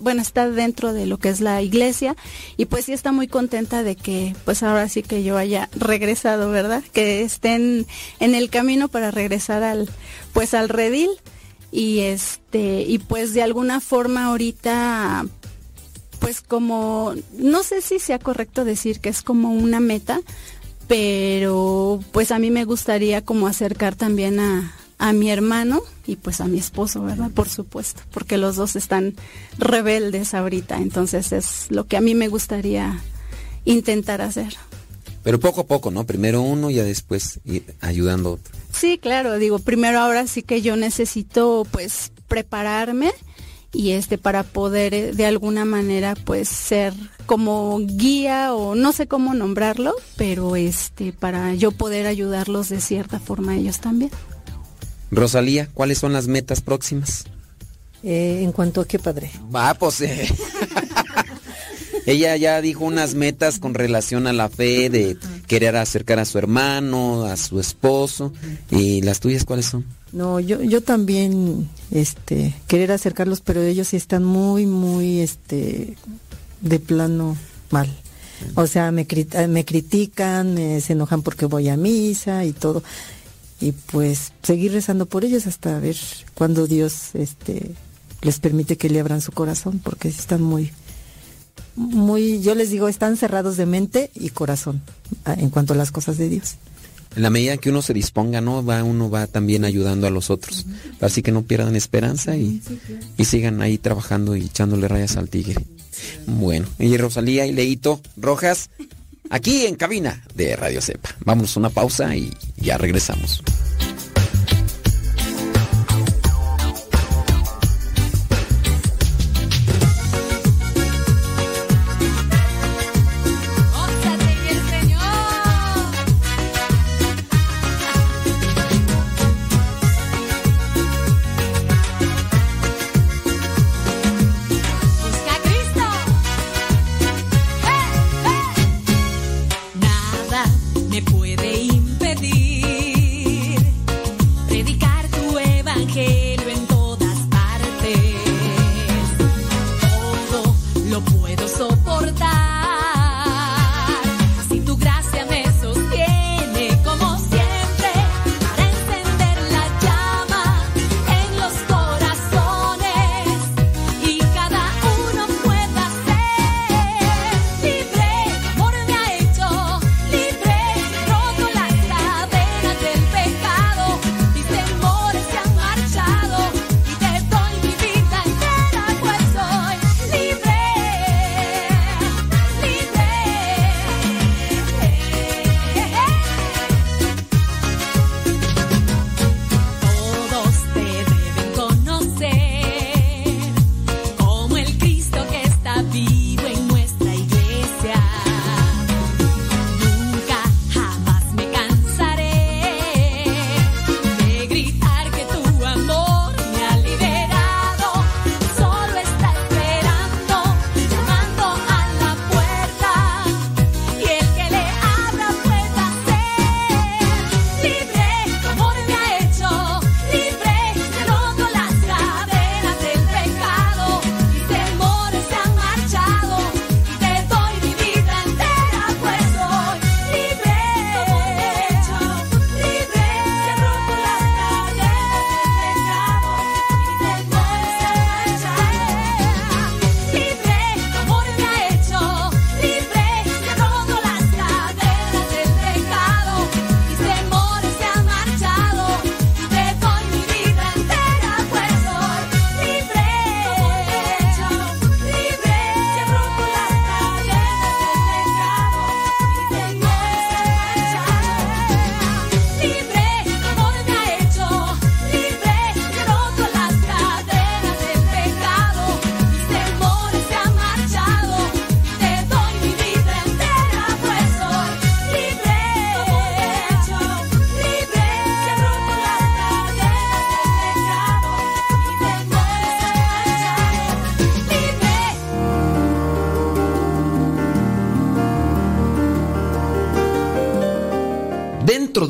bueno, está dentro de lo que es la iglesia y pues sí está muy contenta de que pues ahora sí que yo haya regresado, ¿verdad? Que estén en el camino para regresar al pues al redil y este y pues de alguna forma ahorita pues como no sé si sea correcto decir que es como una meta, pero pues a mí me gustaría como acercar también a, a mi hermano y pues a mi esposo, ¿verdad? Por supuesto, porque los dos están rebeldes ahorita, entonces es lo que a mí me gustaría intentar hacer. Pero poco a poco, ¿no? Primero uno y después ir ayudando a otro. Sí, claro, digo, primero ahora sí que yo necesito pues prepararme y este para poder eh, de alguna manera pues ser como guía o no sé cómo nombrarlo, pero este para yo poder ayudarlos de cierta forma a ellos también. Rosalía, ¿cuáles son las metas próximas? Eh, en cuanto a qué, padre. Va, pues. Eh. Ella ya dijo unas metas con relación a la fe, de querer acercar a su hermano, a su esposo. ¿Y las tuyas cuáles son? No, yo, yo también, este, querer acercarlos, pero ellos sí están muy, muy, este, de plano mal. O sea, me, me critican, se enojan porque voy a misa y todo y pues seguir rezando por ellos hasta ver cuando Dios este les permite que le abran su corazón porque están muy muy yo les digo están cerrados de mente y corazón en cuanto a las cosas de Dios. En la medida que uno se disponga no va uno va también ayudando a los otros. Así que no pierdan esperanza y, y sigan ahí trabajando y echándole rayas al tigre. Bueno y Rosalía y Leito Rojas aquí en cabina de Radio Cepa. Vamos a una pausa y ya regresamos.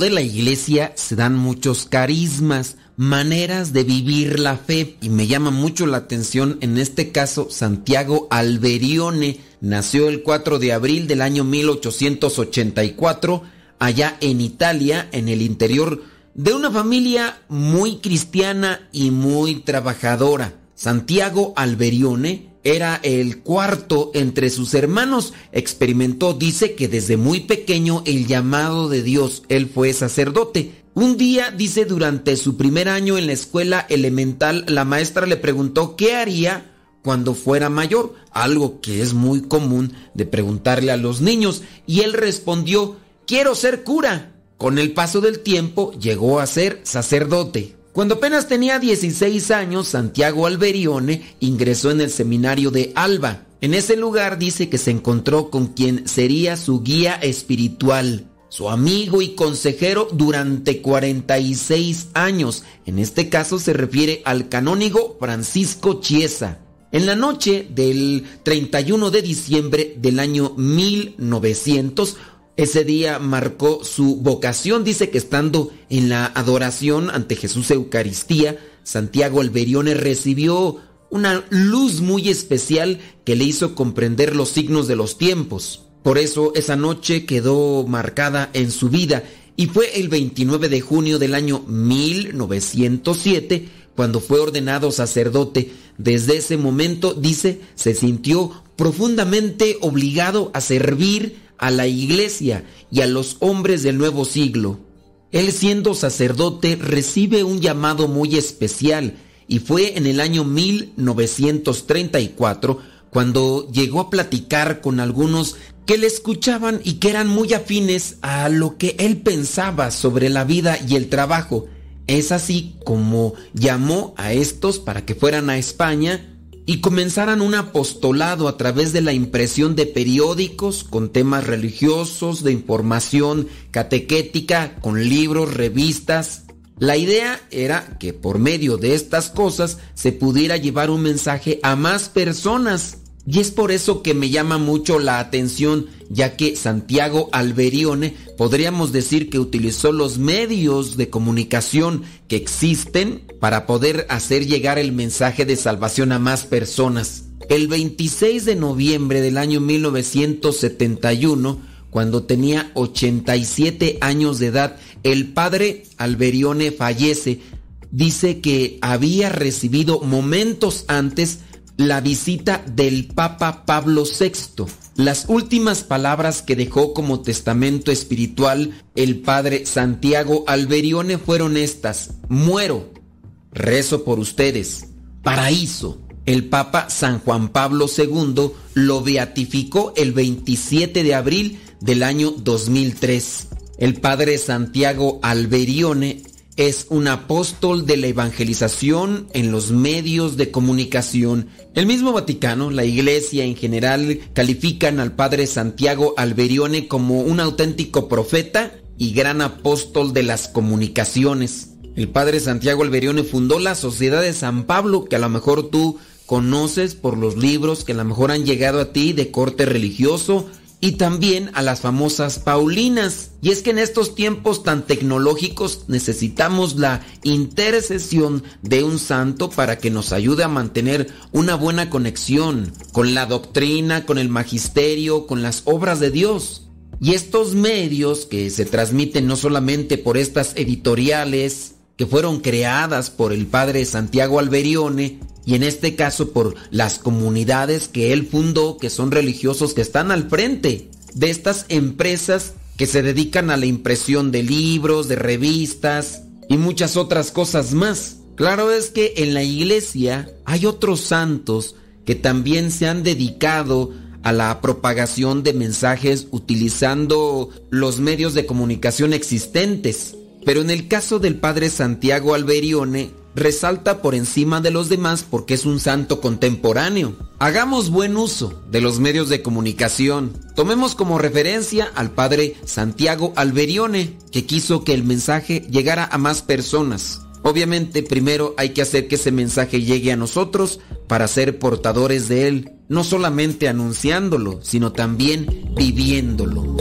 De la iglesia se dan muchos carismas, maneras de vivir la fe. Y me llama mucho la atención en este caso Santiago Alberione. Nació el 4 de abril del año 1884 allá en Italia, en el interior de una familia muy cristiana y muy trabajadora. Santiago Alberione era el cuarto entre sus hermanos. Experimentó, dice que desde muy pequeño el llamado de Dios. Él fue sacerdote. Un día, dice, durante su primer año en la escuela elemental, la maestra le preguntó qué haría cuando fuera mayor, algo que es muy común de preguntarle a los niños, y él respondió, quiero ser cura. Con el paso del tiempo llegó a ser sacerdote. Cuando apenas tenía 16 años, Santiago Alberione ingresó en el seminario de Alba. En ese lugar dice que se encontró con quien sería su guía espiritual, su amigo y consejero durante 46 años. En este caso se refiere al canónigo Francisco Chiesa. En la noche del 31 de diciembre del año 1900, ese día marcó su vocación. Dice que estando en la adoración ante Jesús Eucaristía, Santiago Alberione recibió una luz muy especial que le hizo comprender los signos de los tiempos. Por eso esa noche quedó marcada en su vida y fue el 29 de junio del año 1907 cuando fue ordenado sacerdote. Desde ese momento, dice, se sintió profundamente obligado a servir a la iglesia y a los hombres del nuevo siglo. Él siendo sacerdote recibe un llamado muy especial y fue en el año 1934 cuando llegó a platicar con algunos que le escuchaban y que eran muy afines a lo que él pensaba sobre la vida y el trabajo. Es así como llamó a estos para que fueran a España y comenzaran un apostolado a través de la impresión de periódicos con temas religiosos, de información catequética, con libros, revistas. La idea era que por medio de estas cosas se pudiera llevar un mensaje a más personas y es por eso que me llama mucho la atención, ya que Santiago Alberione podríamos decir que utilizó los medios de comunicación que existen para poder hacer llegar el mensaje de salvación a más personas. El 26 de noviembre del año 1971, cuando tenía 87 años de edad, el padre Alberione fallece. Dice que había recibido momentos antes la visita del Papa Pablo VI. Las últimas palabras que dejó como testamento espiritual el padre Santiago Alberione fueron estas. Muero. Rezo por ustedes. Paraíso. El Papa San Juan Pablo II lo beatificó el 27 de abril del año 2003. El padre Santiago Alberione es un apóstol de la evangelización en los medios de comunicación. El mismo Vaticano, la Iglesia en general, califican al Padre Santiago Alberione como un auténtico profeta y gran apóstol de las comunicaciones. El Padre Santiago Alberione fundó la Sociedad de San Pablo, que a lo mejor tú conoces por los libros que a lo mejor han llegado a ti de corte religioso, y también a las famosas Paulinas. Y es que en estos tiempos tan tecnológicos necesitamos la intercesión de un santo para que nos ayude a mantener una buena conexión con la doctrina, con el magisterio, con las obras de Dios. Y estos medios que se transmiten no solamente por estas editoriales que fueron creadas por el padre Santiago Alberione, y en este caso por las comunidades que él fundó, que son religiosos que están al frente de estas empresas que se dedican a la impresión de libros, de revistas y muchas otras cosas más. Claro es que en la iglesia hay otros santos que también se han dedicado a la propagación de mensajes utilizando los medios de comunicación existentes. Pero en el caso del padre Santiago Alberione, resalta por encima de los demás porque es un santo contemporáneo. Hagamos buen uso de los medios de comunicación. Tomemos como referencia al padre Santiago Alberione, que quiso que el mensaje llegara a más personas. Obviamente primero hay que hacer que ese mensaje llegue a nosotros para ser portadores de él, no solamente anunciándolo, sino también viviéndolo.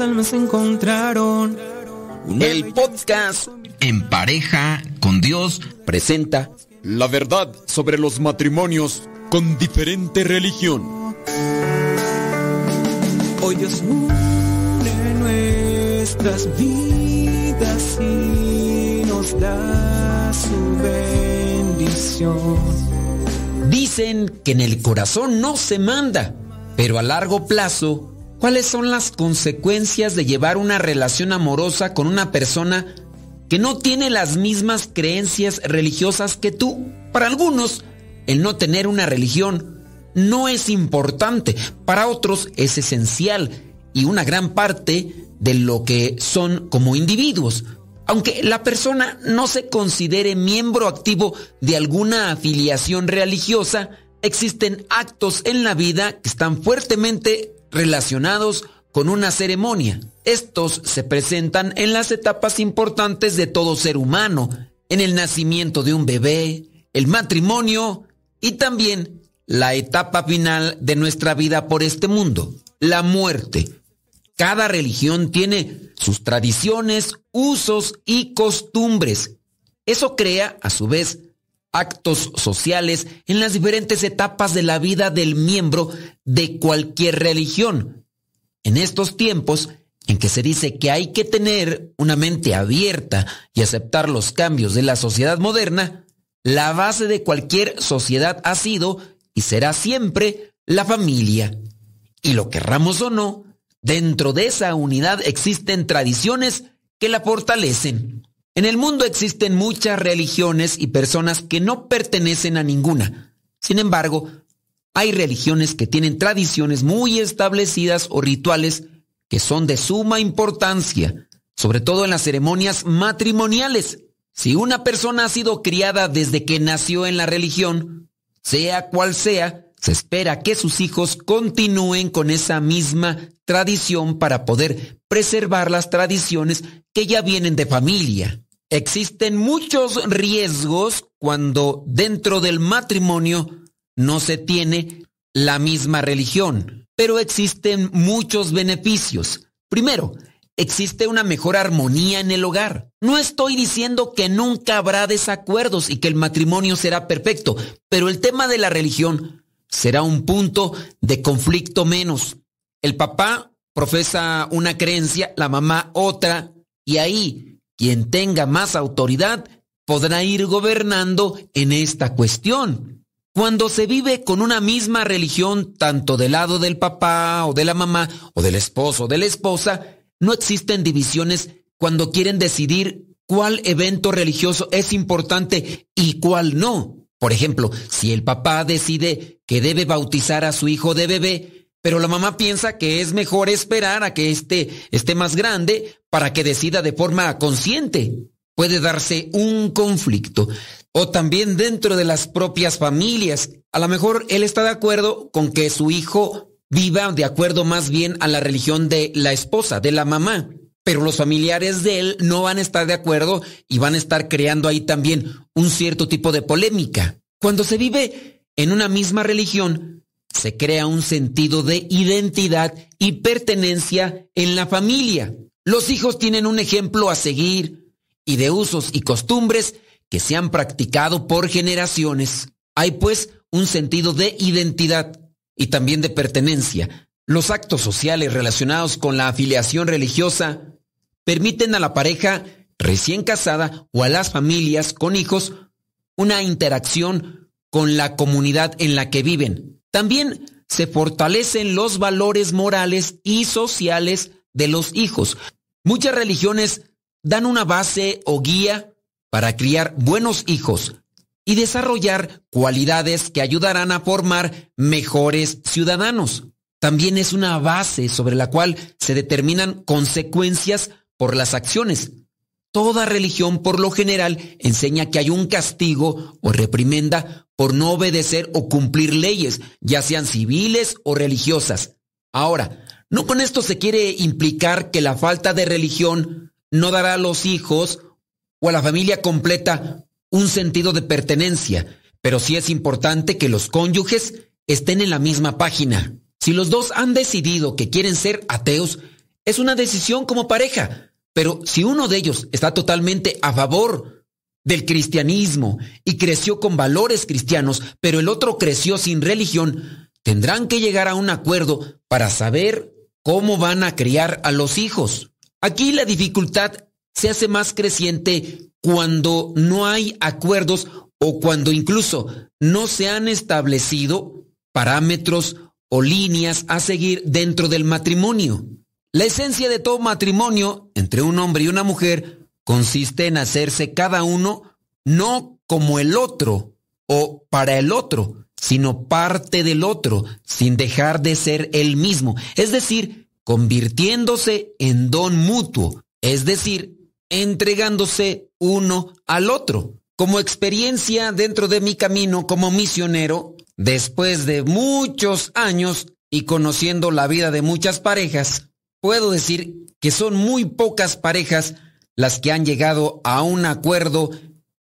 almas encontraron. El podcast En pareja con Dios presenta la verdad sobre los matrimonios con diferente religión. Hoy Dios une nuestras vidas y nos da su bendición. Dicen que en el corazón no se manda, pero a largo plazo ¿Cuáles son las consecuencias de llevar una relación amorosa con una persona que no tiene las mismas creencias religiosas que tú? Para algunos, el no tener una religión no es importante, para otros es esencial y una gran parte de lo que son como individuos. Aunque la persona no se considere miembro activo de alguna afiliación religiosa, existen actos en la vida que están fuertemente relacionados con una ceremonia. Estos se presentan en las etapas importantes de todo ser humano, en el nacimiento de un bebé, el matrimonio y también la etapa final de nuestra vida por este mundo, la muerte. Cada religión tiene sus tradiciones, usos y costumbres. Eso crea, a su vez, actos sociales en las diferentes etapas de la vida del miembro de cualquier religión. En estos tiempos en que se dice que hay que tener una mente abierta y aceptar los cambios de la sociedad moderna, la base de cualquier sociedad ha sido y será siempre la familia. Y lo querramos o no, dentro de esa unidad existen tradiciones que la fortalecen. En el mundo existen muchas religiones y personas que no pertenecen a ninguna. Sin embargo, hay religiones que tienen tradiciones muy establecidas o rituales que son de suma importancia, sobre todo en las ceremonias matrimoniales. Si una persona ha sido criada desde que nació en la religión, sea cual sea, se espera que sus hijos continúen con esa misma tradición para poder preservar las tradiciones que ya vienen de familia. Existen muchos riesgos cuando dentro del matrimonio no se tiene la misma religión, pero existen muchos beneficios. Primero, existe una mejor armonía en el hogar. No estoy diciendo que nunca habrá desacuerdos y que el matrimonio será perfecto, pero el tema de la religión será un punto de conflicto menos. El papá profesa una creencia, la mamá otra, y ahí quien tenga más autoridad podrá ir gobernando en esta cuestión. Cuando se vive con una misma religión, tanto del lado del papá o de la mamá o del esposo o de la esposa, no existen divisiones cuando quieren decidir cuál evento religioso es importante y cuál no. Por ejemplo, si el papá decide que debe bautizar a su hijo de bebé, pero la mamá piensa que es mejor esperar a que éste esté más grande para que decida de forma consciente. Puede darse un conflicto. O también dentro de las propias familias. A lo mejor él está de acuerdo con que su hijo viva de acuerdo más bien a la religión de la esposa, de la mamá. Pero los familiares de él no van a estar de acuerdo y van a estar creando ahí también un cierto tipo de polémica. Cuando se vive en una misma religión, se crea un sentido de identidad y pertenencia en la familia. Los hijos tienen un ejemplo a seguir y de usos y costumbres que se han practicado por generaciones. Hay pues un sentido de identidad y también de pertenencia. Los actos sociales relacionados con la afiliación religiosa permiten a la pareja recién casada o a las familias con hijos una interacción con la comunidad en la que viven, también se fortalecen los valores morales y sociales de los hijos. Muchas religiones dan una base o guía para criar buenos hijos y desarrollar cualidades que ayudarán a formar mejores ciudadanos. También es una base sobre la cual se determinan consecuencias por las acciones. Toda religión por lo general enseña que hay un castigo o reprimenda por no obedecer o cumplir leyes, ya sean civiles o religiosas. Ahora, no con esto se quiere implicar que la falta de religión no dará a los hijos o a la familia completa un sentido de pertenencia, pero sí es importante que los cónyuges estén en la misma página. Si los dos han decidido que quieren ser ateos, es una decisión como pareja, pero si uno de ellos está totalmente a favor del cristianismo y creció con valores cristianos, pero el otro creció sin religión, tendrán que llegar a un acuerdo para saber cómo van a criar a los hijos. Aquí la dificultad se hace más creciente cuando no hay acuerdos o cuando incluso no se han establecido parámetros o líneas a seguir dentro del matrimonio. La esencia de todo matrimonio entre un hombre y una mujer consiste en hacerse cada uno no como el otro o para el otro, sino parte del otro, sin dejar de ser el mismo, es decir, convirtiéndose en don mutuo, es decir, entregándose uno al otro. Como experiencia dentro de mi camino como misionero, Después de muchos años y conociendo la vida de muchas parejas, puedo decir que son muy pocas parejas las que han llegado a un acuerdo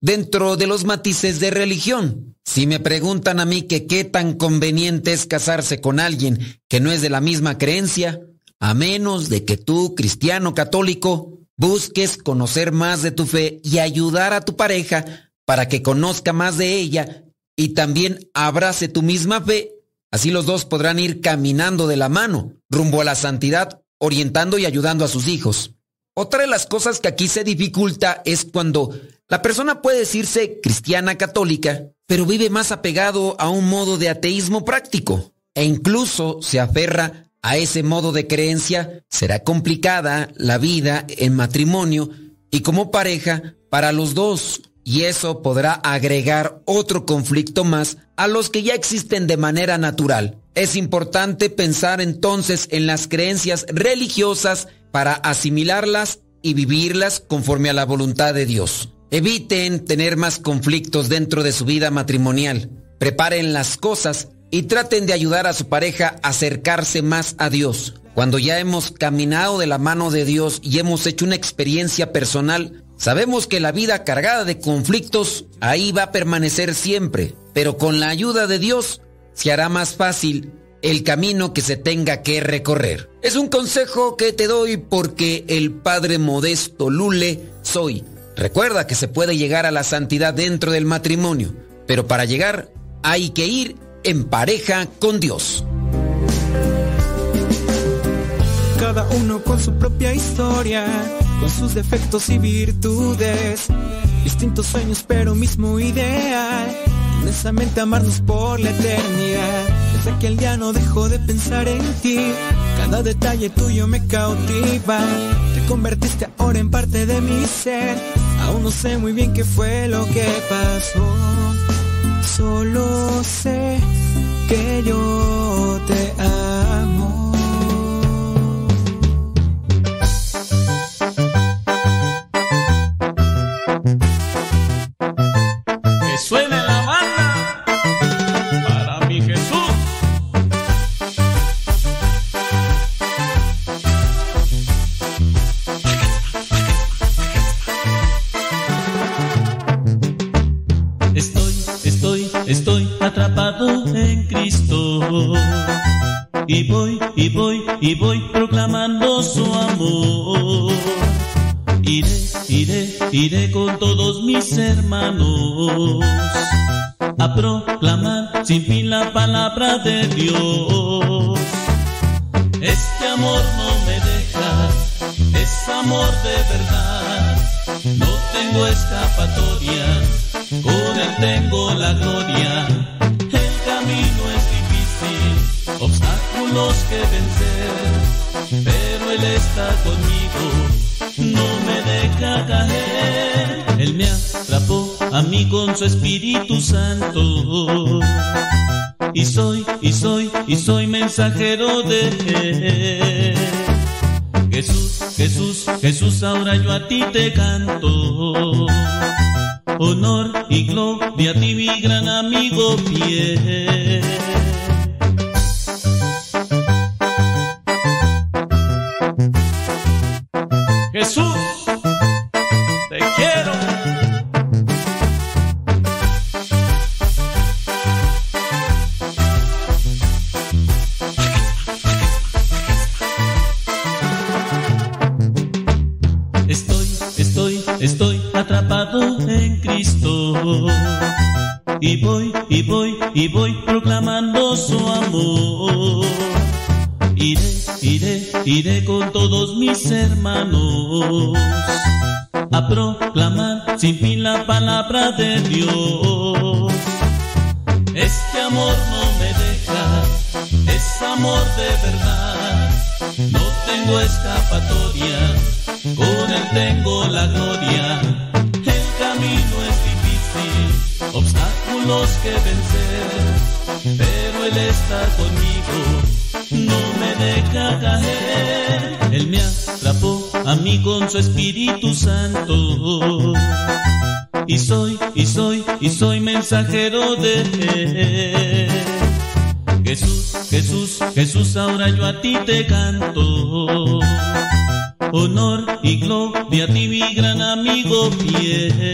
dentro de los matices de religión. Si me preguntan a mí que qué tan conveniente es casarse con alguien que no es de la misma creencia, a menos de que tú, cristiano católico, busques conocer más de tu fe y ayudar a tu pareja para que conozca más de ella y también abrace tu misma fe, así los dos podrán ir caminando de la mano, rumbo a la santidad, orientando y ayudando a sus hijos. Otra de las cosas que aquí se dificulta es cuando la persona puede decirse cristiana católica, pero vive más apegado a un modo de ateísmo práctico e incluso se aferra a ese modo de creencia, será complicada la vida en matrimonio y como pareja para los dos y eso podrá agregar otro conflicto más a los que ya existen de manera natural. Es importante pensar entonces en las creencias religiosas para asimilarlas y vivirlas conforme a la voluntad de Dios. Eviten tener más conflictos dentro de su vida matrimonial. Preparen las cosas y traten de ayudar a su pareja a acercarse más a Dios. Cuando ya hemos caminado de la mano de Dios y hemos hecho una experiencia personal, Sabemos que la vida cargada de conflictos ahí va a permanecer siempre, pero con la ayuda de Dios se hará más fácil el camino que se tenga que recorrer. Es un consejo que te doy porque el Padre Modesto Lule soy. Recuerda que se puede llegar a la santidad dentro del matrimonio, pero para llegar hay que ir en pareja con Dios. Cada uno con su propia historia con sus defectos y virtudes. Distintos sueños, pero mismo ideal. Inmensamente amarnos por la eternidad. Desde aquel día no dejo de pensar en ti. Cada detalle tuyo me cautiva. Te convertiste ahora en parte de mi ser. Aún no sé muy bien qué fue lo que pasó. Solo sé que yo te amo. Y voy proclamando su amor. Iré, iré, iré con todos mis hermanos a proclamar sin fin la palabra de Dios. Y soy mensajero de Él. Jesús, Jesús, Jesús, ahora yo a ti te canto. Honor y gloria a ti, mi gran amigo fiel. Palabra mensajero de. Jesús, Jesús, Jesús, ahora yo a ti te canto. Honor y gloria a ti, mi gran amigo fiel.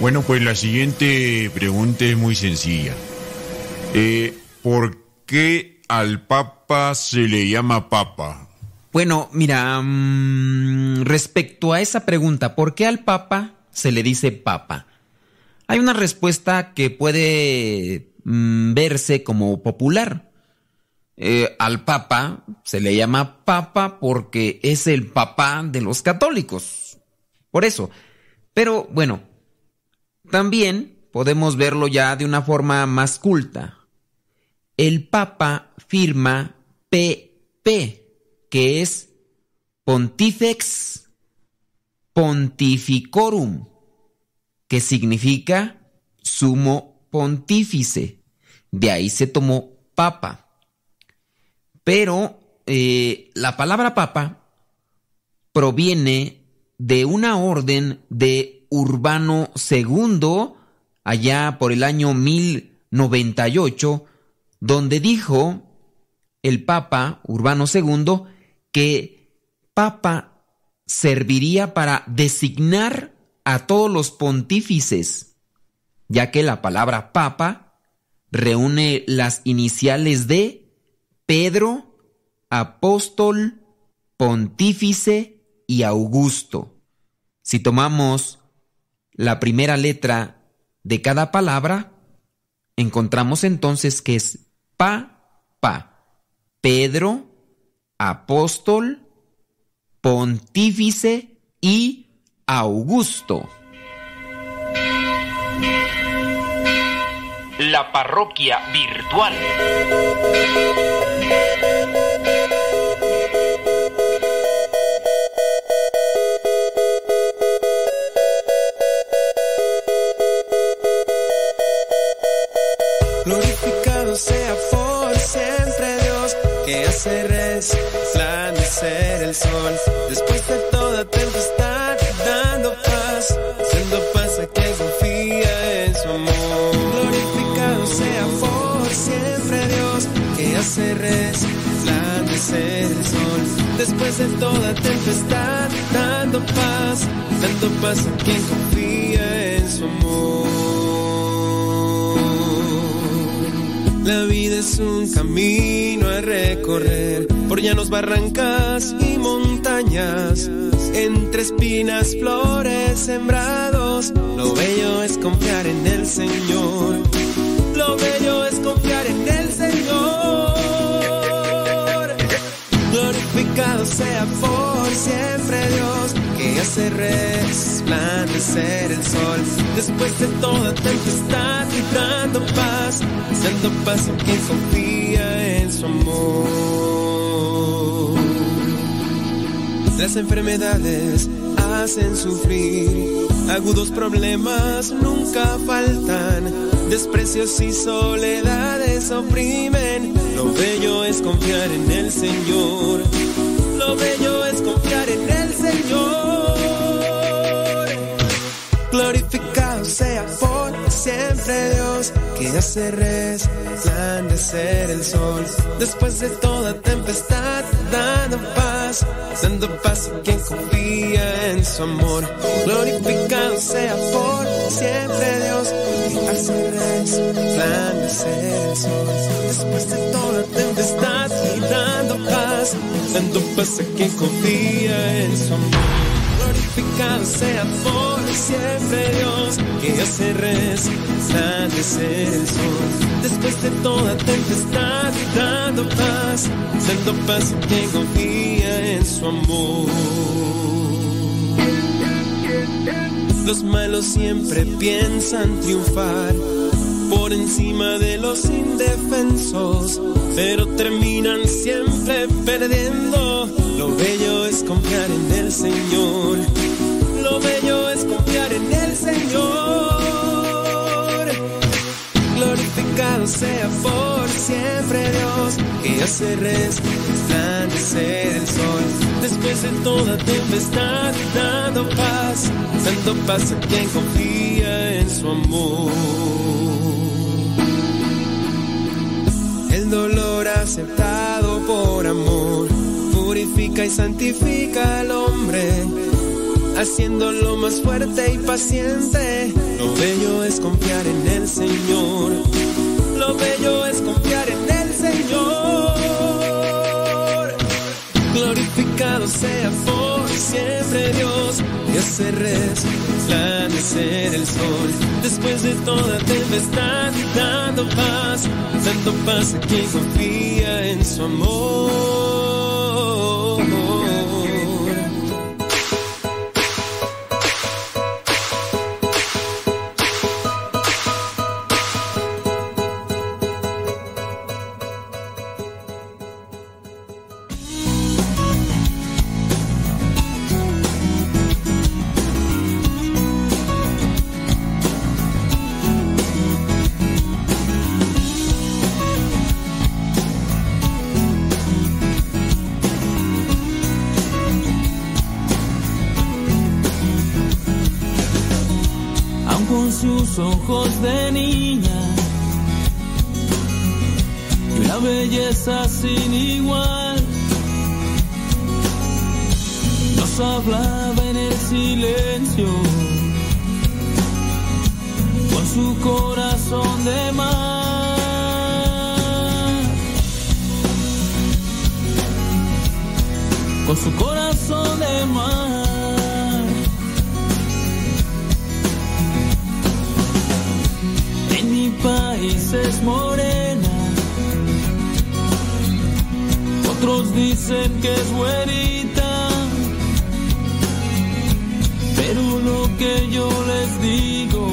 Bueno, pues la siguiente pregunta es muy sencilla. Eh, ¿Por qué al Papa se le llama Papa? Bueno, mira, mm, respecto a esa pregunta, ¿por qué al Papa se le dice Papa? Hay una respuesta que puede mm, verse como popular. Eh, al Papa se le llama Papa porque es el papá de los católicos. Por eso. Pero bueno, también podemos verlo ya de una forma más culta. El Papa firma PP, que es Pontifex Pontificorum, que significa sumo pontífice. De ahí se tomó Papa. Pero eh, la palabra Papa proviene de una orden de Urbano II, allá por el año 1098, donde dijo el Papa Urbano II que Papa serviría para designar a todos los pontífices, ya que la palabra Papa reúne las iniciales de Pedro, Apóstol, Pontífice y Augusto. Si tomamos la primera letra de cada palabra, encontramos entonces que es pa, pa, Pedro, apóstol, pontífice y Augusto. La parroquia virtual. Hace resplandecer el sol. Después de toda tempestad, dando paz, dando paz a quien confía en su amor. Glorificado sea por siempre Dios, que hace resplandecer el sol. Después de toda tempestad, dando paz, dando paz a quien confía en su amor. La vida es un camino a recorrer por llanos, barrancas y montañas. Entre espinas, flores, sembrados. Lo bello es confiar en el Señor. Lo bello es confiar en el Señor. Sea por siempre Dios, que hace resplandecer el sol. Después de toda tempestad y dando paz, dando paz a quien confía en su amor. Las enfermedades hacen sufrir, agudos problemas nunca faltan, desprecios y soledades oprimen. Lo bello es confiar en el Señor, lo bello es confiar en el Señor. Glorificado sea por siempre Dios, que hace resplandecer el sol. Después de toda tempestad, dando paz, dando paz a quien confía en su amor. Glorificado sea por siempre Dios que hace resplandecer el sol. Después de toda tempestad dando paz, dando paz a quien confía en su amor. Glorificado sea por siempre Dios que hace resplandecer el sol. Después de toda tempestad dando paz, dando paz a confía en su amor. Los malos siempre piensan triunfar por encima de los indefensos, pero terminan siempre perdiendo. Lo bello es confiar en el Señor. Lo bello es confiar en el Señor. Glorificado sea por siempre Dios, que hace resplandecer el sol. Después de toda tempestad, dando paz, dando paz a quien confía en su amor. Dolor aceptado por amor purifica y santifica al hombre, haciéndolo más fuerte y paciente. Lo bello es confiar en el Señor. Lo bello es confiar en el Señor. Glorificado sea siempre Dios, que hace resplandecer el sol. Después de toda tempestad, dando paz, dando paz a quien confía en su amor. Sin igual. Nos hablaba en el silencio con su corazón de mar. Con su corazón de mar. En mi país es morena. Otros dicen que es güerita. Pero lo que yo les digo,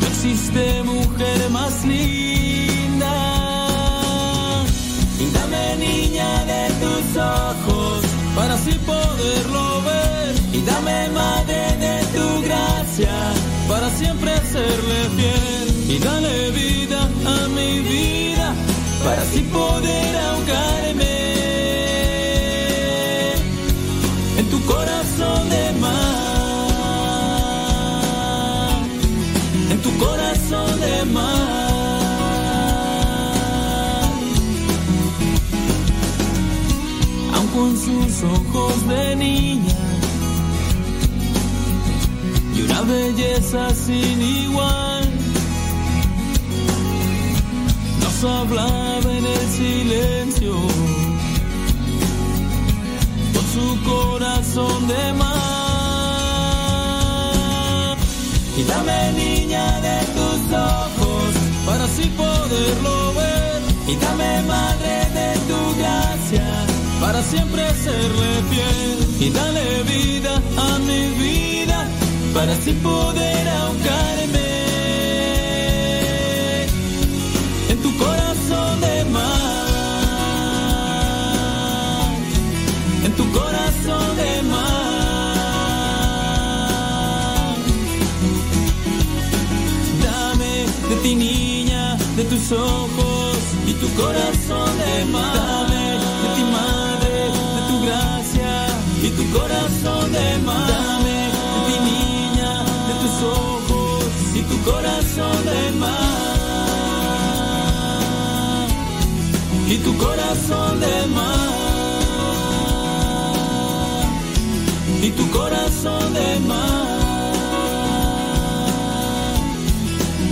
no existe mujer más linda. Y dame niña de tus ojos para así poderlo ver. Y dame madre de tu gracia para siempre serle fiel. Y dale vida a mi vida para así poder ahogarme en tu corazón de mar. En tu corazón de mar. aun con sus ojos de niña y una belleza sin igual. Nos hablaba silencio con su corazón de mar. Y dame niña de tus ojos para así poderlo ver. Y dame madre de tu gracia para siempre serle fiel. Y dale vida a mi vida para así poder ahogarme En tu corazón de mar. Dame de ti niña, de tus ojos y tu corazón de mar. De ti madre, de tu gracia y tu corazón de mar. De ti niña, de tus ojos y tu corazón de mar. y tu corazón de mar y tu corazón de mar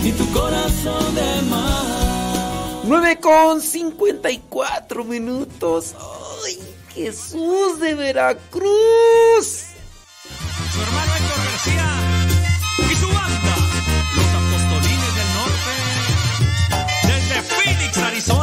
y tu corazón de mar. 9 con 54 minutos. Ay Jesús de Veracruz. Su hermano Héctor García y su banda los apostolines del norte desde Phoenix Arizona.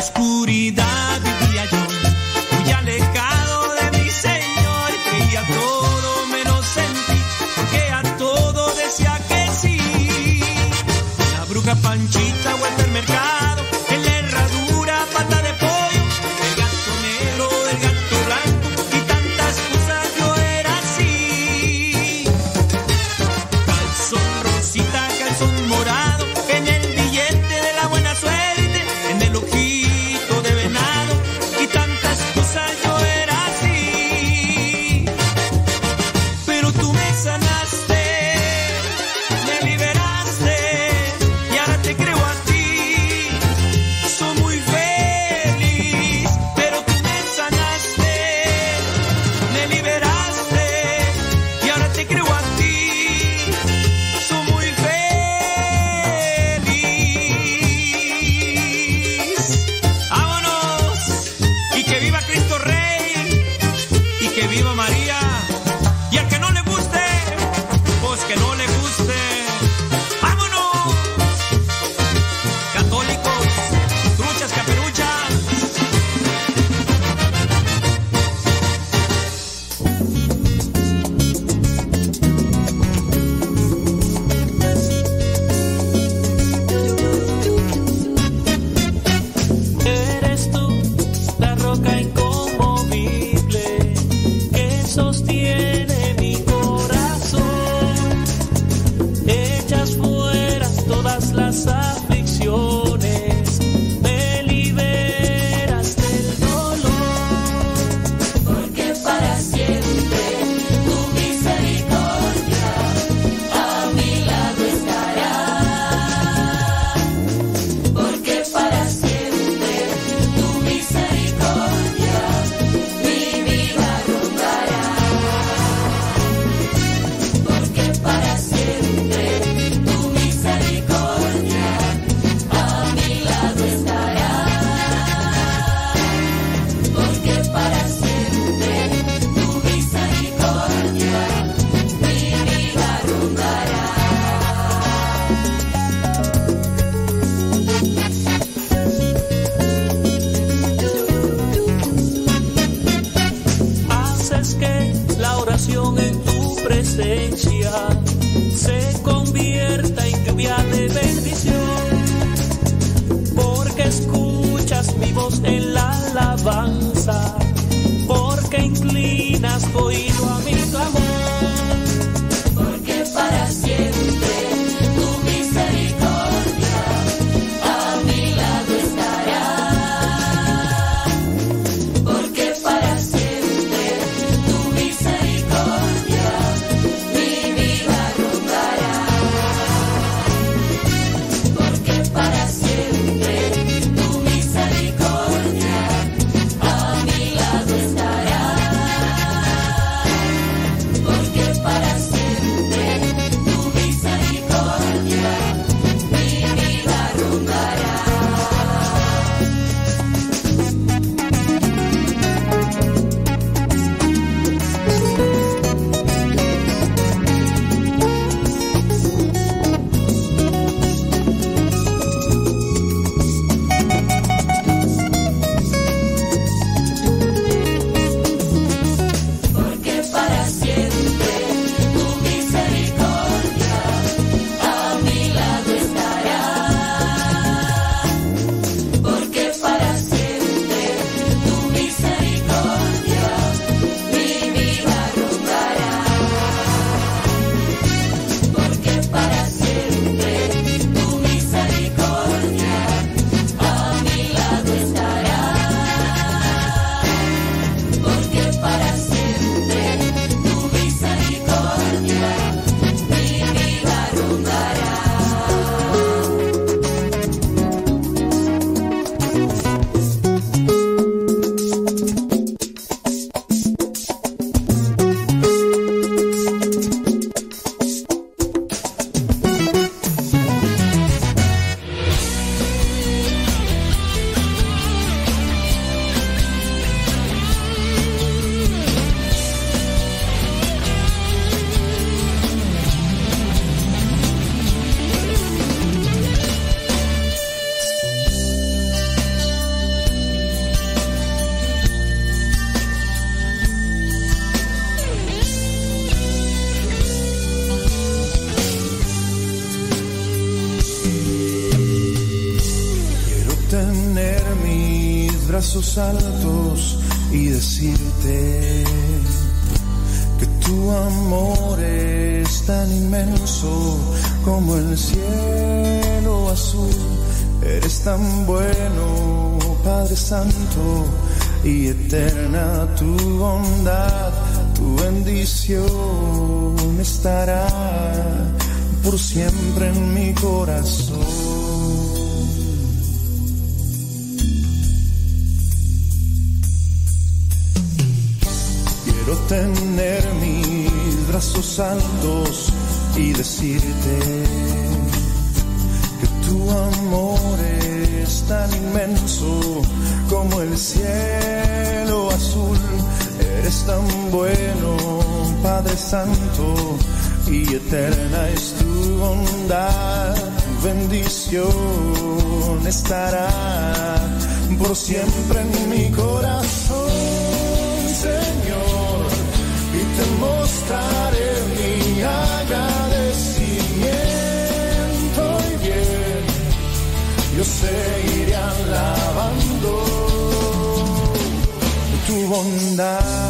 oscuridad. Bendición estará por siempre en mi corazón. Quiero tener mis brazos altos y decirte Santo, y eterna es tu bondad. Bendición estará por siempre en mi corazón, Señor, y te mostraré mi agradecimiento y bien, yo seguiré alabando tu bondad.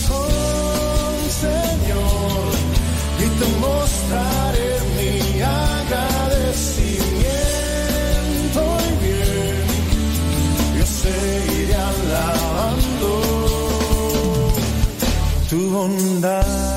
seguiré alabando tu bondad.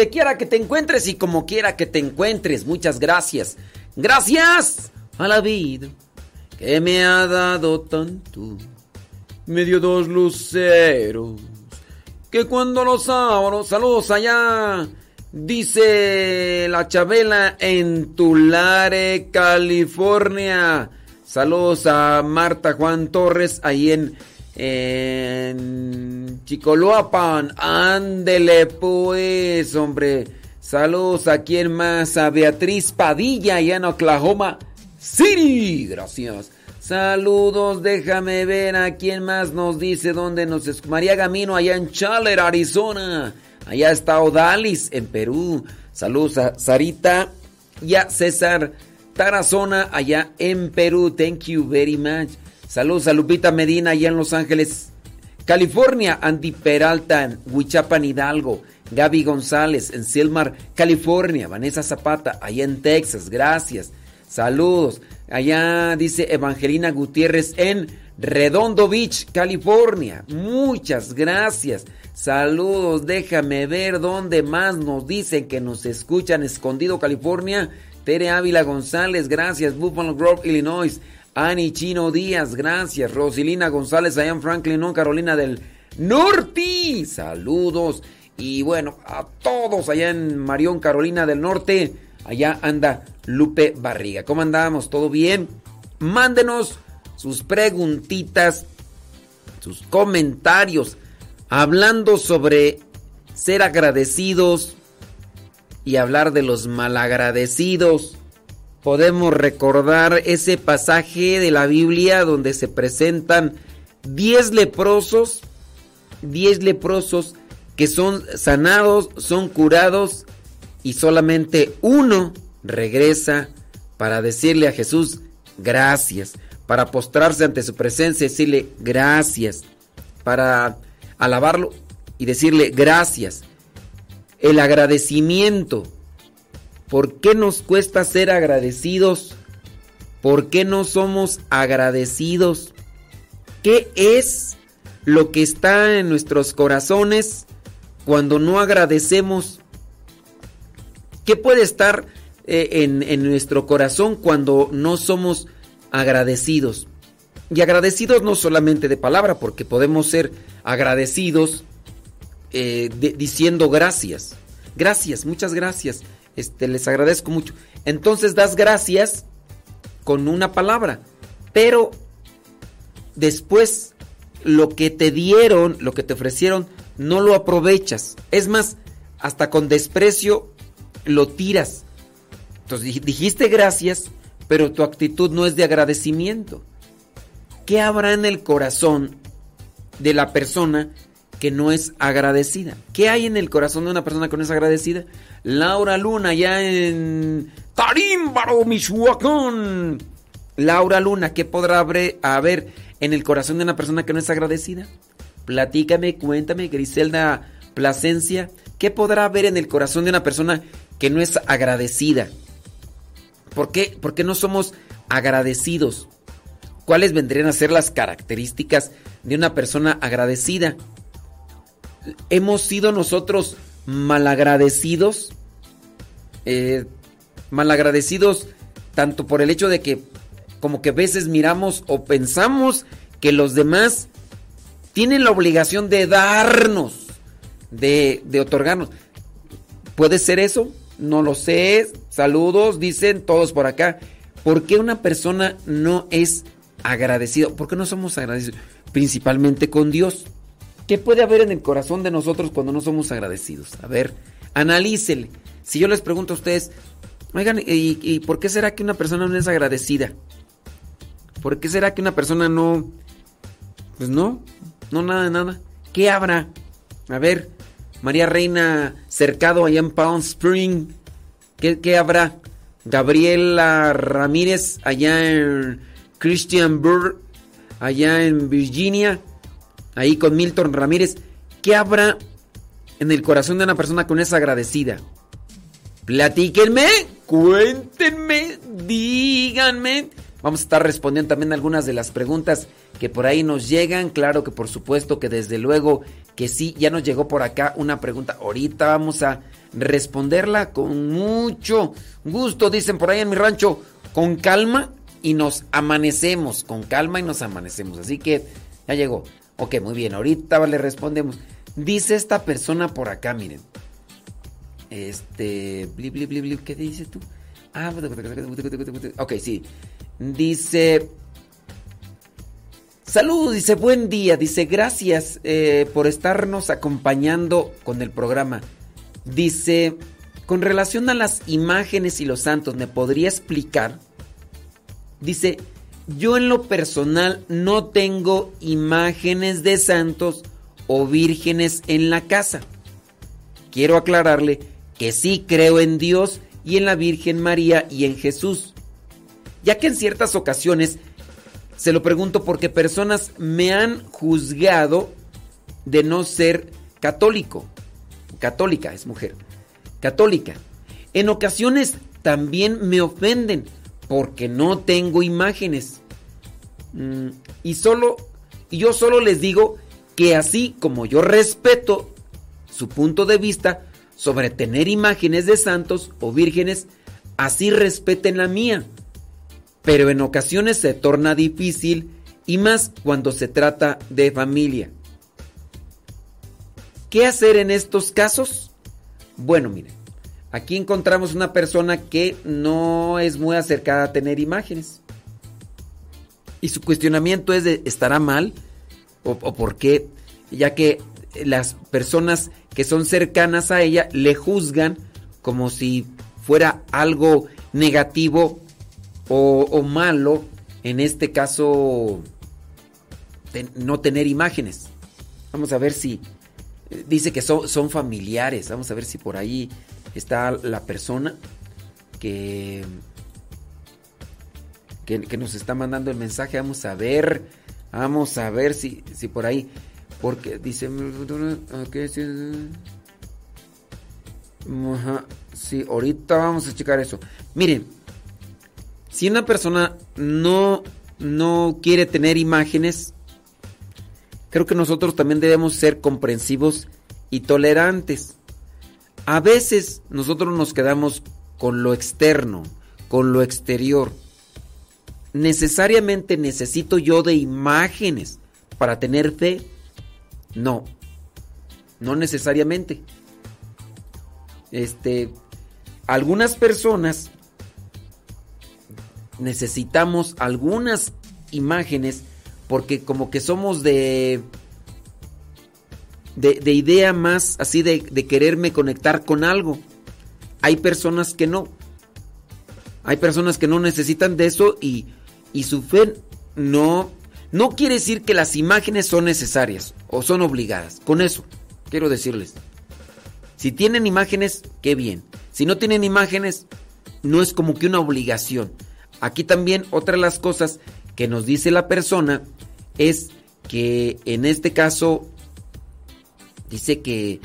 Donde quiera que te encuentres y como quiera que te encuentres. Muchas gracias. Gracias a la vida que me ha dado tanto. Me dio dos luceros que cuando los abro, saludos allá. Dice la Chabela en Tulare, California. Saludos a Marta Juan Torres ahí en, en Chicoloapan. Ándele pues, hombre. Saludos a quien más, a Beatriz Padilla allá en Oklahoma City. Gracias. Saludos, déjame ver a quién más nos dice dónde nos es. María Gamino allá en Chaler, Arizona. Allá está Odalis en Perú. Saludos a Sarita y a César Tarazona allá en Perú. Thank you very much. Saludos a Lupita Medina allá en Los Ángeles, California. Andy Peralta en Huichapan, Hidalgo. Gaby González en Silmar, California. Vanessa Zapata allá en Texas. Gracias. Saludos. Allá dice Evangelina Gutiérrez en Redondo Beach, California. Muchas gracias. Saludos. Déjame ver dónde más nos dicen que nos escuchan. Escondido, California. Tere Ávila González, gracias. Buffalo Grove, Illinois. Ani Chino Díaz, gracias. Rosilina González, allá en Franklin, ¿no? Carolina del Norte. Saludos. Y bueno, a todos allá en Marión, Carolina del Norte. Allá anda Lupe Barriga. ¿Cómo andamos? ¿Todo bien? Mándenos sus preguntitas, sus comentarios, hablando sobre ser agradecidos y hablar de los malagradecidos. Podemos recordar ese pasaje de la Biblia donde se presentan 10 leprosos, 10 leprosos que son sanados, son curados y solamente uno regresa para decirle a Jesús gracias, para postrarse ante su presencia y decirle gracias, para alabarlo y decirle gracias. El agradecimiento. ¿Por qué nos cuesta ser agradecidos? ¿Por qué no somos agradecidos? ¿Qué es lo que está en nuestros corazones cuando no agradecemos? ¿Qué puede estar eh, en, nuestro corazón cuando no somos agradecidos? Y agradecidos no solamente de palabra, porque podemos ser agradecidos eh, diciendo gracias. Gracias, muchas gracias. Este, les agradezco mucho. Entonces das gracias con una palabra, pero después lo que te dieron, lo que te ofrecieron, no lo aprovechas. Es más, hasta con desprecio lo tiras. Entonces dij- dijiste gracias, pero tu actitud no es de agradecimiento. ¿Qué habrá en el corazón de la persona que no es agradecida? ¿Qué hay en el corazón de una persona que no es agradecida? Laura Luna, ya en Tarímbaro, Michoacán. Laura Luna, ¿qué podrá haber, en el corazón de una persona que no es agradecida? Platícame, cuéntame, Griselda Plasencia, ¿qué podrá haber en el corazón de una persona que no es agradecida? ¿Por qué, ¿Por qué no somos agradecidos? ¿Cuáles vendrían a ser las características de una persona agradecida? ¿Hemos sido nosotros malagradecidos? Eh, malagradecidos tanto por el hecho de que como que a veces miramos o pensamos que los demás tienen la obligación de darnos, de, de otorgarnos. ¿Puede ser eso? No lo sé. Saludos, dicen todos por acá. ¿Por qué una persona no es agradecida? ¿Por qué no somos agradecidos? Principalmente con Dios. ¿Qué puede haber en el corazón de nosotros cuando no somos agradecidos? A ver, analícele. Si yo les pregunto a ustedes, oigan, ¿y, por qué será que una persona no es agradecida? ¿Por qué será que una persona no... Pues no, no nada nada. ¿Qué habrá? A ver, María Reina Cercado allá en Palm Spring. ¿Qué, qué habrá? Gabriela Ramírez allá en Christian Burr, allá en Virginia, ahí con Milton Ramírez. ¿Qué habrá en el corazón de una persona con esa agradecida? Platíquenme, cuéntenme díganme. Vamos a estar respondiendo también algunas de las preguntas que por ahí nos llegan. Claro que por supuesto que desde luego que sí, ya nos llegó por acá una pregunta. Ahorita vamos a responderla con mucho gusto, dicen por ahí en mi rancho, con calma y nos amanecemos, con calma y nos amanecemos. Así que ya llegó. Ok, muy bien, ahorita le respondemos. Dice esta persona por acá, miren. Este, bli, bli, bli, bli, ¿qué dices tú? Ah, ok, sí. Dice, Salud, dice buen día, dice gracias eh, por estarnos acompañando con el programa. Dice, con relación a las imágenes y los santos, ¿me podría explicar? Dice, yo en lo personal no tengo imágenes de santos o vírgenes en la casa. Quiero aclararle que sí creo en Dios y en la Virgen María y en Jesús, ya que en ciertas ocasiones se lo pregunto porque personas me han juzgado de no ser católico. Católica es mujer. Católica. En ocasiones también me ofenden porque no tengo imágenes. Mm, y solo y yo solo les digo que así como yo respeto su punto de vista sobre tener imágenes de santos o vírgenes, así respeten la mía pero en ocasiones se torna difícil y más cuando se trata de familia. ¿Qué hacer en estos casos? Bueno, miren, aquí encontramos una persona que no es muy acercada a tener imágenes. Y su cuestionamiento es de, ¿estará mal? ¿O, por qué? Ya que las personas que son cercanas a ella le juzgan como si fuera algo negativo o, malo, en este caso, no tener imágenes. Vamos a ver si eh, dice que son, son familiares. Vamos a ver si por ahí está la persona que, que, nos está mandando el mensaje. Vamos a ver, vamos a ver si, si por ahí, porque dice, sí, ahorita vamos a checar eso. Miren, si una persona no, no quiere tener imágenes, creo que nosotros también debemos ser comprensivos y tolerantes. A veces nosotros nos quedamos con lo externo, con lo exterior. ¿Necesariamente necesito yo de imágenes para tener fe? No, no necesariamente. Este, algunas personas necesitamos algunas imágenes porque como que somos de de, idea más así de, de, quererme conectar con algo. Hay personas que no. Hay personas que no necesitan de eso y, y su fe no... No quiere decir que las imágenes son necesarias o son obligadas. Con eso, quiero decirles. Si tienen imágenes, qué bien. Si no tienen imágenes, no es como que una obligación. Aquí también otra de las cosas que nos dice la persona es que en este caso dice que,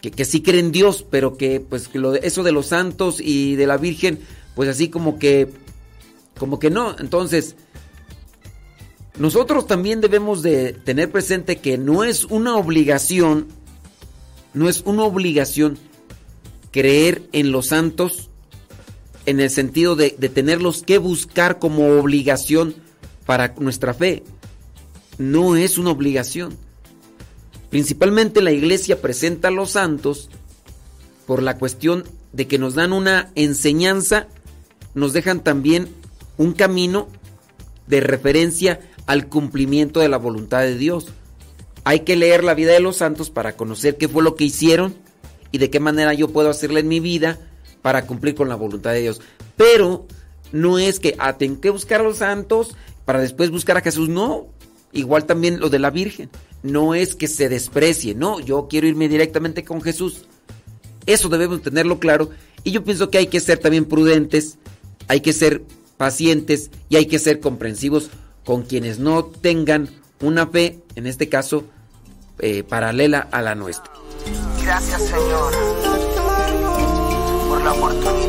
que, sí cree en Dios, pero que pues lo, eso de los santos y de la Virgen, pues así como que, como que no. Entonces, nosotros también debemos de tener presente que no es una obligación, no es una obligación creer en los santos en el sentido de, tenerlos que buscar como obligación para nuestra fe. No es una obligación. Principalmente la iglesia presenta a los santos por la cuestión de que nos dan una enseñanza, nos dejan también un camino de referencia al cumplimiento de la voluntad de Dios. Hay que leer la vida de los santos para conocer qué fue lo que hicieron y de qué manera yo puedo hacerla en mi vida para cumplir con la voluntad de Dios. Pero no es que ah, tengo que buscar a los santos para después buscar a Jesús. No, igual también lo de la Virgen. No es que se desprecie, no, yo quiero irme directamente con Jesús. Eso debemos tenerlo claro. Y yo pienso que hay que ser también prudentes, hay que ser pacientes y hay que ser comprensivos con quienes no tengan una fe, en este caso, eh, paralela a la nuestra. Gracias Señor por la oportunidad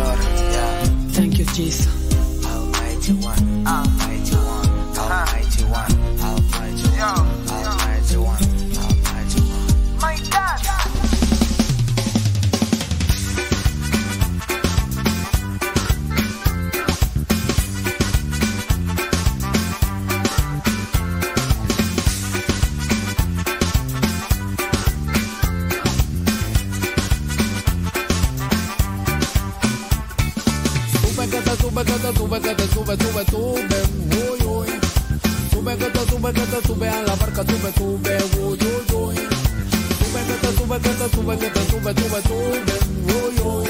Señor. Yeah. Thank you, Jesus. Almighty One, Almighty sube, que te sube, sube, sube, uy, uy. Sube que te sube, que te sube a la barca, sube, sube, uy, uy, uy. Sube que te sube, que te sube, que te sube, sube, sube, uy, uy.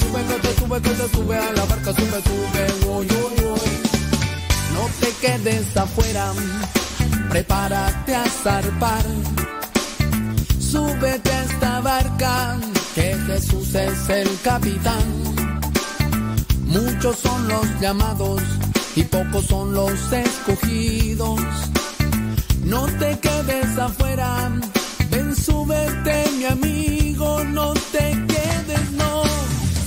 Sube que te sube, que te sube a la barca, sube, sube, uy, uy, uy. No te quedes afuera, prepárate a zarpar. Súbete a esta barca, que Jesús es el capitán. Muchos son los llamados y pocos son los escogidos. No te quedes afuera, ven, súbete, mi amigo, no te quedes, no.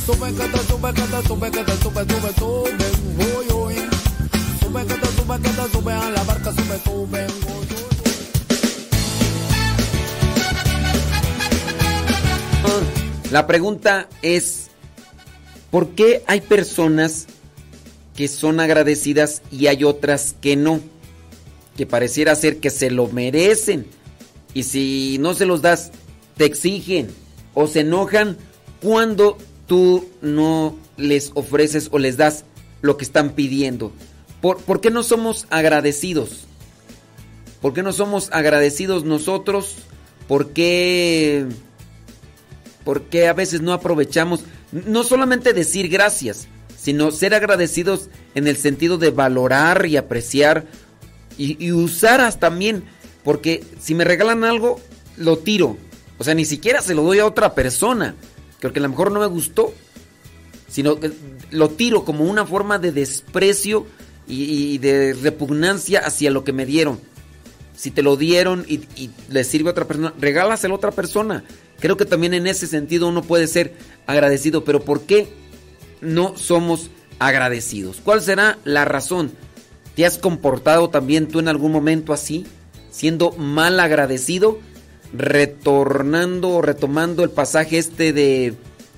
Sube, te sube, te sube, te sube, sube, sube, uy, uy. Sube, te sube, te sube a la barca, sube, sube, uy. La pregunta es, ¿por qué hay personas que son agradecidas y hay otras que no? Que pareciera ser que se lo merecen. Y si no se los das, te exigen o se enojan cuando tú no les ofreces o les das lo que están pidiendo. ¿Por, por qué no somos agradecidos? ¿Por qué no somos agradecidos nosotros? ¿Por qué, ¿Por qué a veces no aprovechamos? No solamente decir gracias, sino ser agradecidos en el sentido de valorar y apreciar y, usar hasta también, porque si me regalan algo, lo tiro. O sea, ni siquiera se lo doy a otra persona, porque a lo mejor no me gustó, sino que lo tiro como una forma de desprecio y, y de repugnancia hacia lo que me dieron. Si te lo dieron y, y le sirve a otra persona, regálaselo a otra persona. Creo que también en ese sentido uno puede ser agradecido, pero ¿por qué no somos agradecidos? ¿Cuál será la razón? ¿Te has comportado también tú en algún momento así? Siendo mal agradecido, retornando o retomando el pasaje este de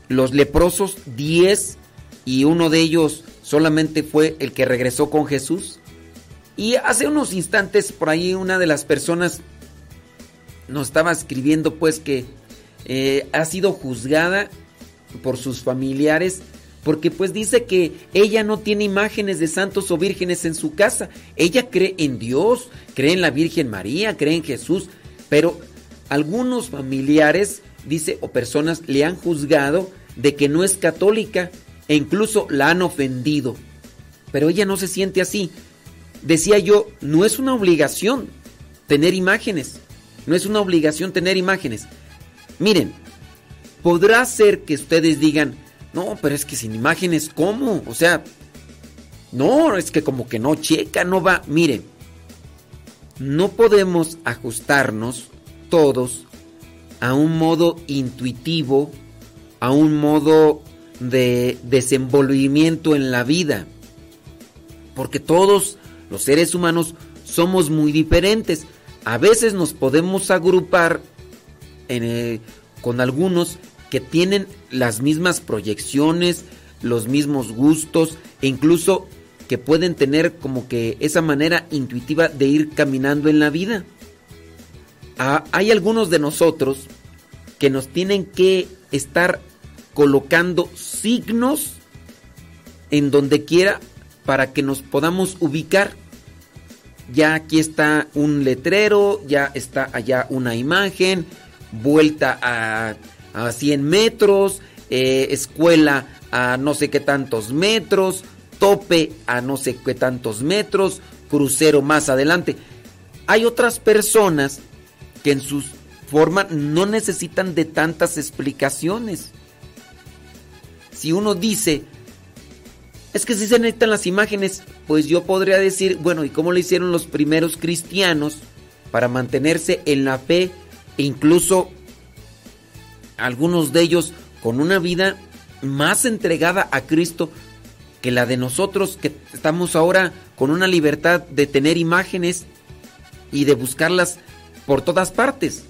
los leprosos, 10, y uno de ellos solamente fue el que regresó con Jesús. Y hace unos instantes por ahí una de las personas nos estaba escribiendo pues que eh, ha sido juzgada por sus familiares porque pues dice que ella no tiene imágenes de santos o vírgenes en su casa. Ella cree en Dios, cree en la Virgen María, cree en Jesús, pero algunos familiares, dice, o personas le han juzgado de que no es católica e incluso la han ofendido. Pero ella no se siente así. Decía yo, no es una obligación tener imágenes. No es una obligación tener imágenes. Miren, podrá ser que ustedes digan, no, pero es que sin imágenes, ¿cómo? O sea, no, es que como que no checa, no va. Miren, no podemos ajustarnos todos a un modo intuitivo, a un modo de desenvolvimiento en la vida. Porque todos los seres humanos somos muy diferentes. A veces nos podemos agrupar eh, con algunos que tienen las mismas proyecciones, los mismos gustos e incluso que pueden tener como que esa manera intuitiva de ir caminando en la vida. Ah, hay algunos de nosotros que nos tienen que estar colocando signos en donde quiera para que nos podamos ubicar. Ya aquí está un letrero, ya está allá una imagen, vuelta a, a 100 metros, eh, escuela a no sé qué tantos metros, tope a no sé qué tantos metros, crucero más adelante. Hay otras personas que en su forma no necesitan de tantas explicaciones. Si uno dice, es que si se necesitan las imágenes, pues yo podría decir, bueno, ¿y cómo lo hicieron los primeros cristianos para mantenerse en la fe e incluso algunos de ellos con una vida más entregada a Cristo que la de nosotros que estamos ahora con una libertad de tener imágenes y de buscarlas por todas partes.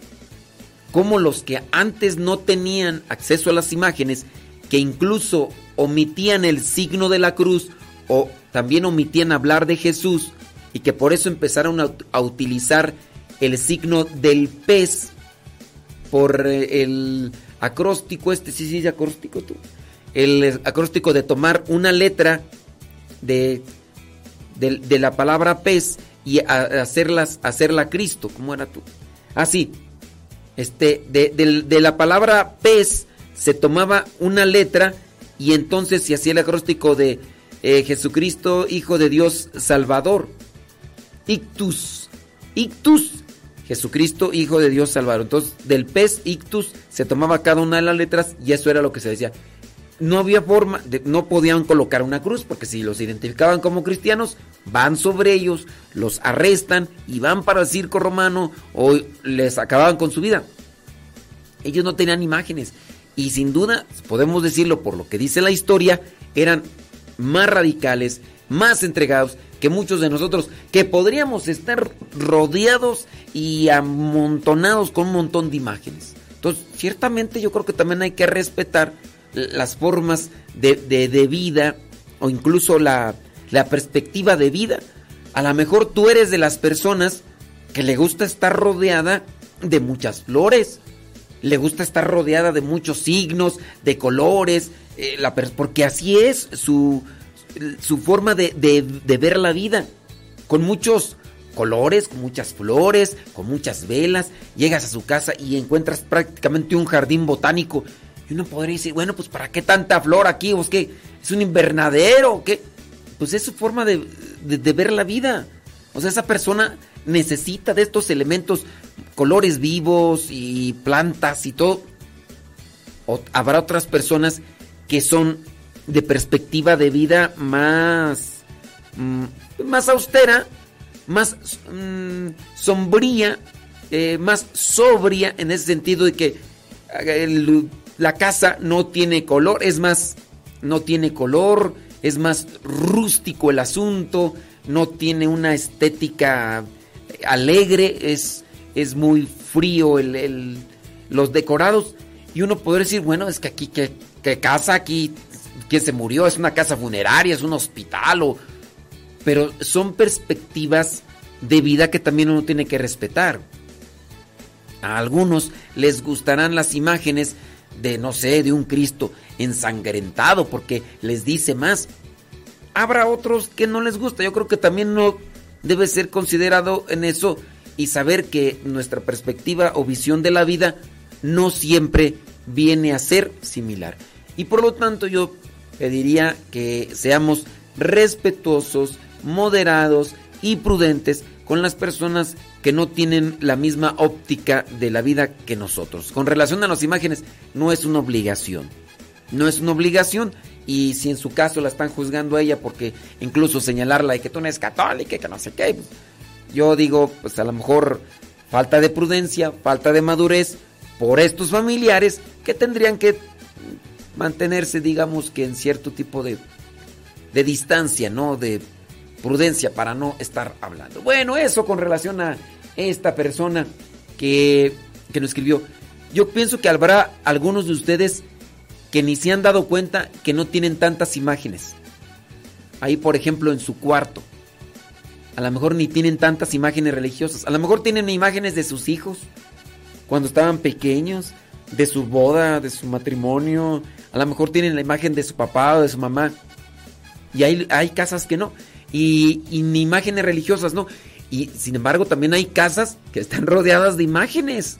Como los que antes no tenían acceso a las imágenes, que incluso omitían el signo de la cruz o también omitían hablar de Jesús y que por eso empezaron a, utilizar el signo del pez por eh, el acróstico este, sí, sí, acróstico tú. El acróstico de tomar una letra de, de, la palabra pez y hacerlas, hacerla Cristo, ¿cómo era tú? Así, este, de, de- de la palabra pez se tomaba una letra y entonces se hacía el acróstico de eh, Jesucristo, Hijo de Dios Salvador. Ictus, ictus, Jesucristo, Hijo de Dios Salvador. Entonces, del pez ictus se tomaba cada una de las letras y eso era lo que se decía. No había forma, de- no podían colocar una cruz porque si los identificaban como cristianos, van sobre ellos, los arrestan y van para el circo romano o les acababan con su vida. Ellos no tenían imágenes y sin duda, podemos decirlo por lo que dice la historia, eran más radicales, más entregados que muchos de nosotros, que podríamos estar rodeados y amontonados con un montón de imágenes. Entonces, ciertamente yo creo que también hay que respetar las formas de, de- vida o incluso la, la perspectiva de vida. A lo mejor tú eres de las personas que le gusta estar rodeada de muchas flores, le gusta estar rodeada de muchos signos, de colores, eh, porque así es su, su forma de, de- ver la vida, con muchos colores, con muchas flores, con muchas velas, llegas a su casa y encuentras prácticamente un jardín botánico. Y uno podría decir, bueno, pues ¿para qué tanta flor aquí? ¿O es que es un invernadero, ¿qué? Pues es su forma de- de ver la vida. O sea, esa persona necesita de estos elementos, colores vivos y plantas y todo. O- habrá otras personas que son de perspectiva de vida más, mm, más austera, más mm, sombría, eh, más sobria en ese sentido de que eh, la casa no tiene color, es más, no tiene color, es más rústico el asunto, no tiene una estética alegre, es, es muy frío el, el- los decorados. Y uno podría decir, bueno, es que aquí, ¿qué, qué casa aquí? ¿Quién se murió? ¿Es una casa funeraria? ¿Es un hospital? O... Pero son perspectivas de vida que también uno tiene que respetar. A algunos les gustarán las imágenes de, no sé, de un Cristo ensangrentado porque les dice más. Habrá otros que no les gusta. Yo creo que también no debe ser considerado en eso y saber que nuestra perspectiva o visión de la vida no siempre viene a ser similar. Y por lo tanto yo pediría que seamos respetuosos, moderados y prudentes con las personas que no tienen la misma óptica de la vida que nosotros. Con relación a las imágenes, no es una obligación. No es una obligación y si en su caso la están juzgando a ella porque incluso señalarla de que tú no eres católica y que no sé qué, pues, yo digo, pues a lo mejor falta de prudencia, falta de madurez por estos familiares que tendrían que mantenerse, digamos que en cierto tipo de, de distancia, ¿no? De prudencia para no estar hablando. Bueno, eso con relación a esta persona que, que nos escribió. Yo pienso que habrá algunos de ustedes que ni se han dado cuenta que no tienen tantas imágenes. Ahí, por ejemplo, en su cuarto. A lo mejor ni tienen tantas imágenes religiosas. A lo mejor tienen imágenes de sus hijos cuando estaban pequeños, de su boda, de su matrimonio. A lo mejor tienen la imagen de su papá o de su mamá. Y hay, hay casas que no. Y, y ni imágenes religiosas, no. Y sin embargo, también hay casas que están rodeadas de imágenes.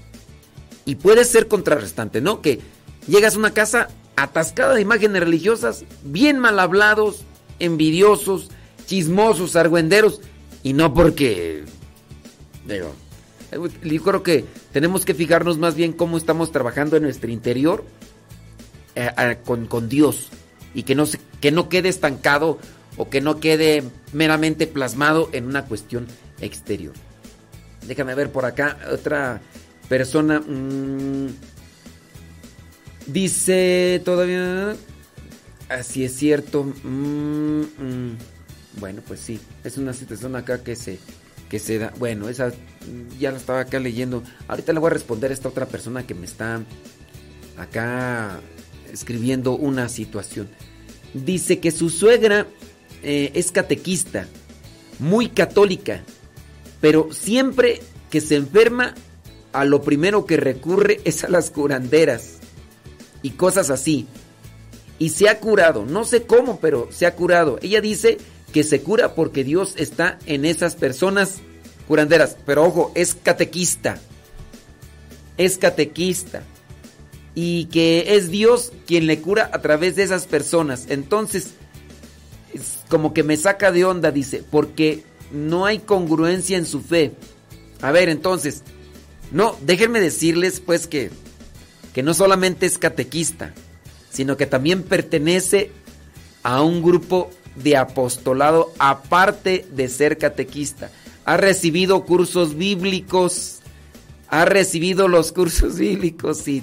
Y puede ser contrarrestante, ¿no? Que llegas a una casa atascada de imágenes religiosas, bien mal hablados, envidiosos, chismosos, argüenderos. Y no porque. Digo, yo creo que tenemos que fijarnos más bien cómo estamos trabajando en nuestro interior eh, con, con Dios. Y que no, se- que no quede estancado o que no quede meramente plasmado en una cuestión exterior. Déjame ver por acá otra persona. mm, dice todavía. Así es cierto. mm, mm. Bueno, pues sí. Es una situación acá que se, que se da. Bueno, esa ya la estaba acá leyendo. Ahorita le voy a responder a esta otra persona que me está acá escribiendo una situación. Dice que su suegra eh, es catequista, muy católica, pero siempre que se enferma, a lo primero que recurre es a las curanderas y cosas así. Y se ha curado, no sé cómo, pero se ha curado. Ella dice que se cura porque Dios está en esas personas curanderas. Pero ojo, es catequista. Es catequista. Y que es Dios quien le cura a través de esas personas. Entonces, es como que me saca de onda, dice, porque no hay congruencia en su fe. A ver, entonces, no, déjenme decirles pues que, que no solamente es catequista, sino que también pertenece a un grupo de apostolado aparte de ser catequista. Ha recibido cursos bíblicos, ha recibido los cursos bíblicos y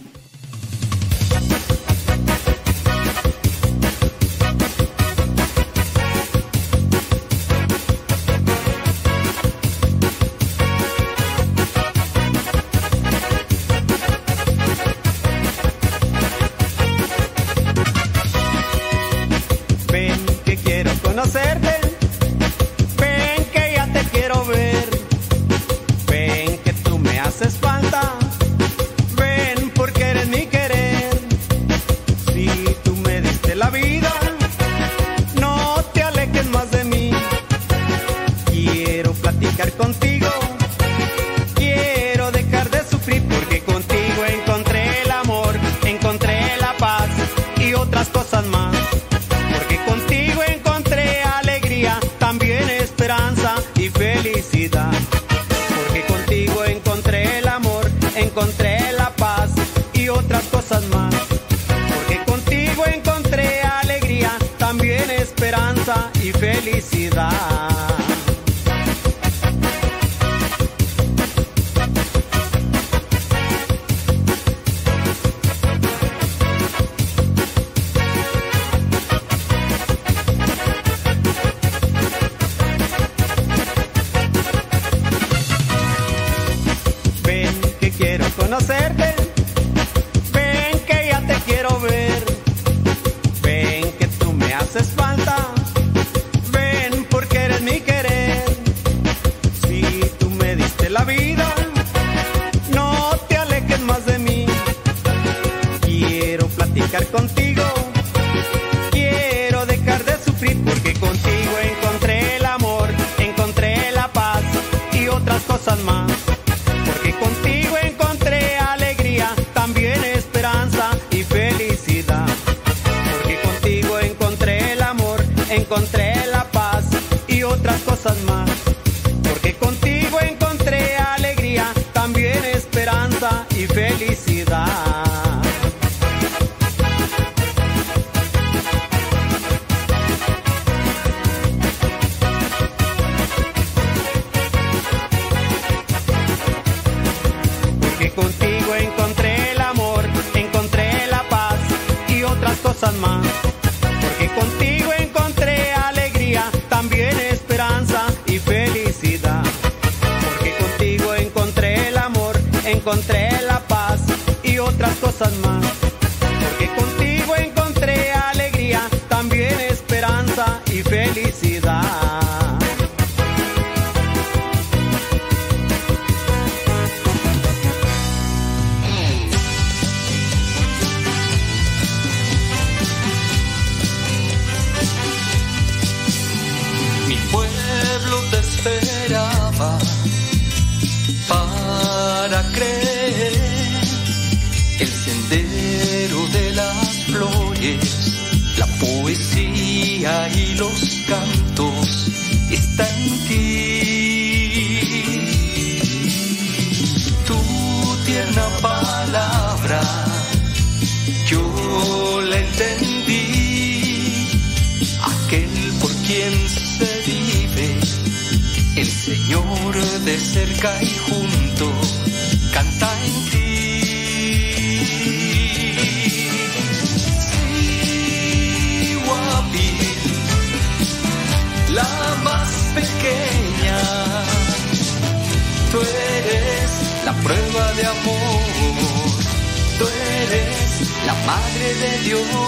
de Dios.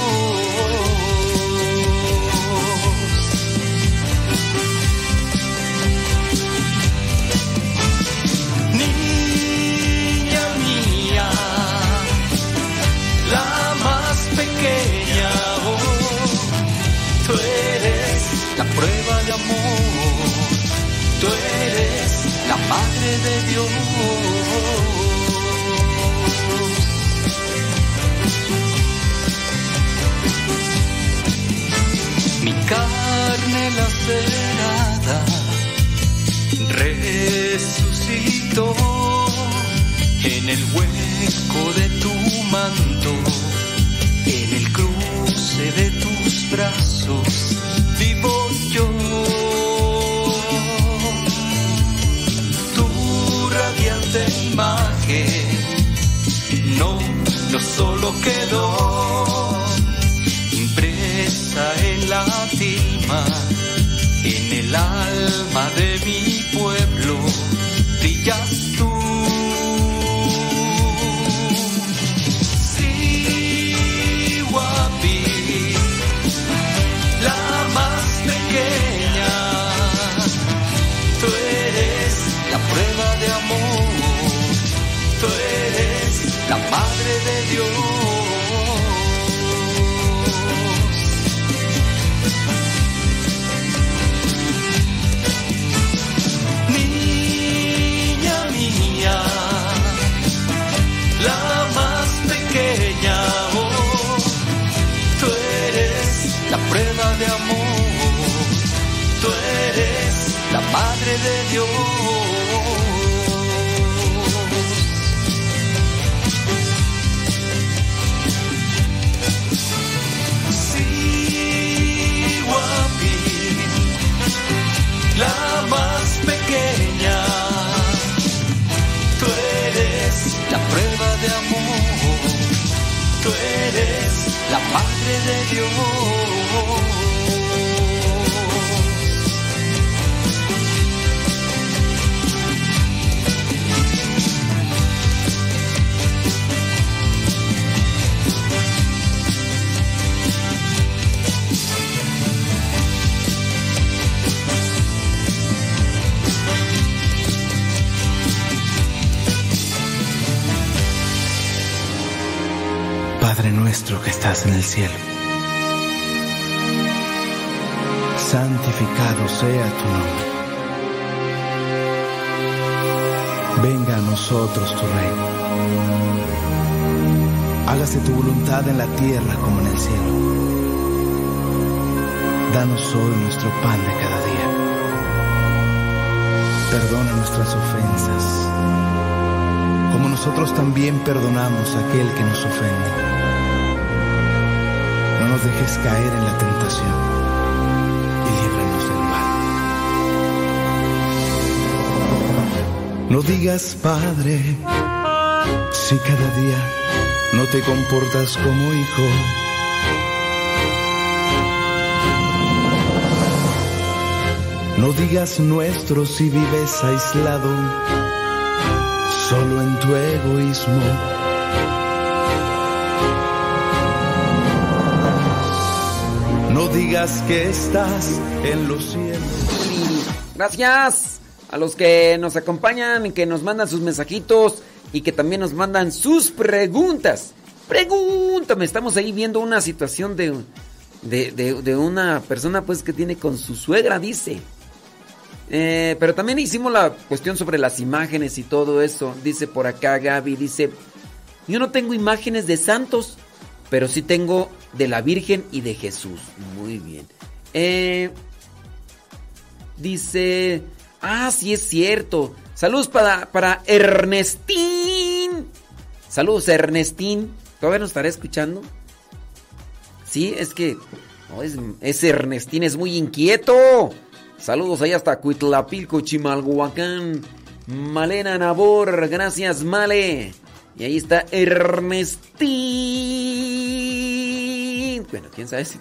la prueba de amor. Tú eres la madre de Dios. resucitó en el hueco de tu manto, en el cruce de tus brazos, vivo yo. Tu radiante imagen no, no solo quedó impresa en la tilma, en el alma de mi Madre de Dios. Niña mía, la más pequeña, oh, tú eres la prueba de amor, tú eres la Madre de Dios. eres la madre de Dios. Nuestro que estás en el cielo, santificado sea tu nombre. Venga a nosotros tu reino. Hágase tu voluntad en la tierra como en el cielo. Danos hoy nuestro pan de cada día. Perdona nuestras ofensas, como nosotros también perdonamos a aquel que nos ofende. Dejes caer en la tentación y líbranos del mal. No digas, Padre, si cada día no te comportas como hijo. No digas nuestro si vives aislado, solo en tu egoísmo. No digas que estás en los cielos. Gracias a los que nos acompañan y que nos mandan sus mensajitos y que también nos mandan sus preguntas. Pregúntame, estamos ahí viendo una situación de, de, de- una persona pues que tiene con su suegra, dice. Eh, pero también hicimos la cuestión sobre las imágenes y todo eso. Dice por acá Gaby, dice, yo no tengo imágenes de santos, pero sí tengo de la Virgen y de Jesús. Muy bien. Eh, dice, ah, sí es cierto. Saludos para, para Ernestín. Saludos Ernestín. ¿Todavía nos estará escuchando? Sí, es que no, es, ese Ernestín es muy inquieto. Saludos ahí hasta Cuitlapilco, Chimalhuacán. Malena Nabor, gracias Male. Y ahí está Ernestín. Bueno, quién sabe si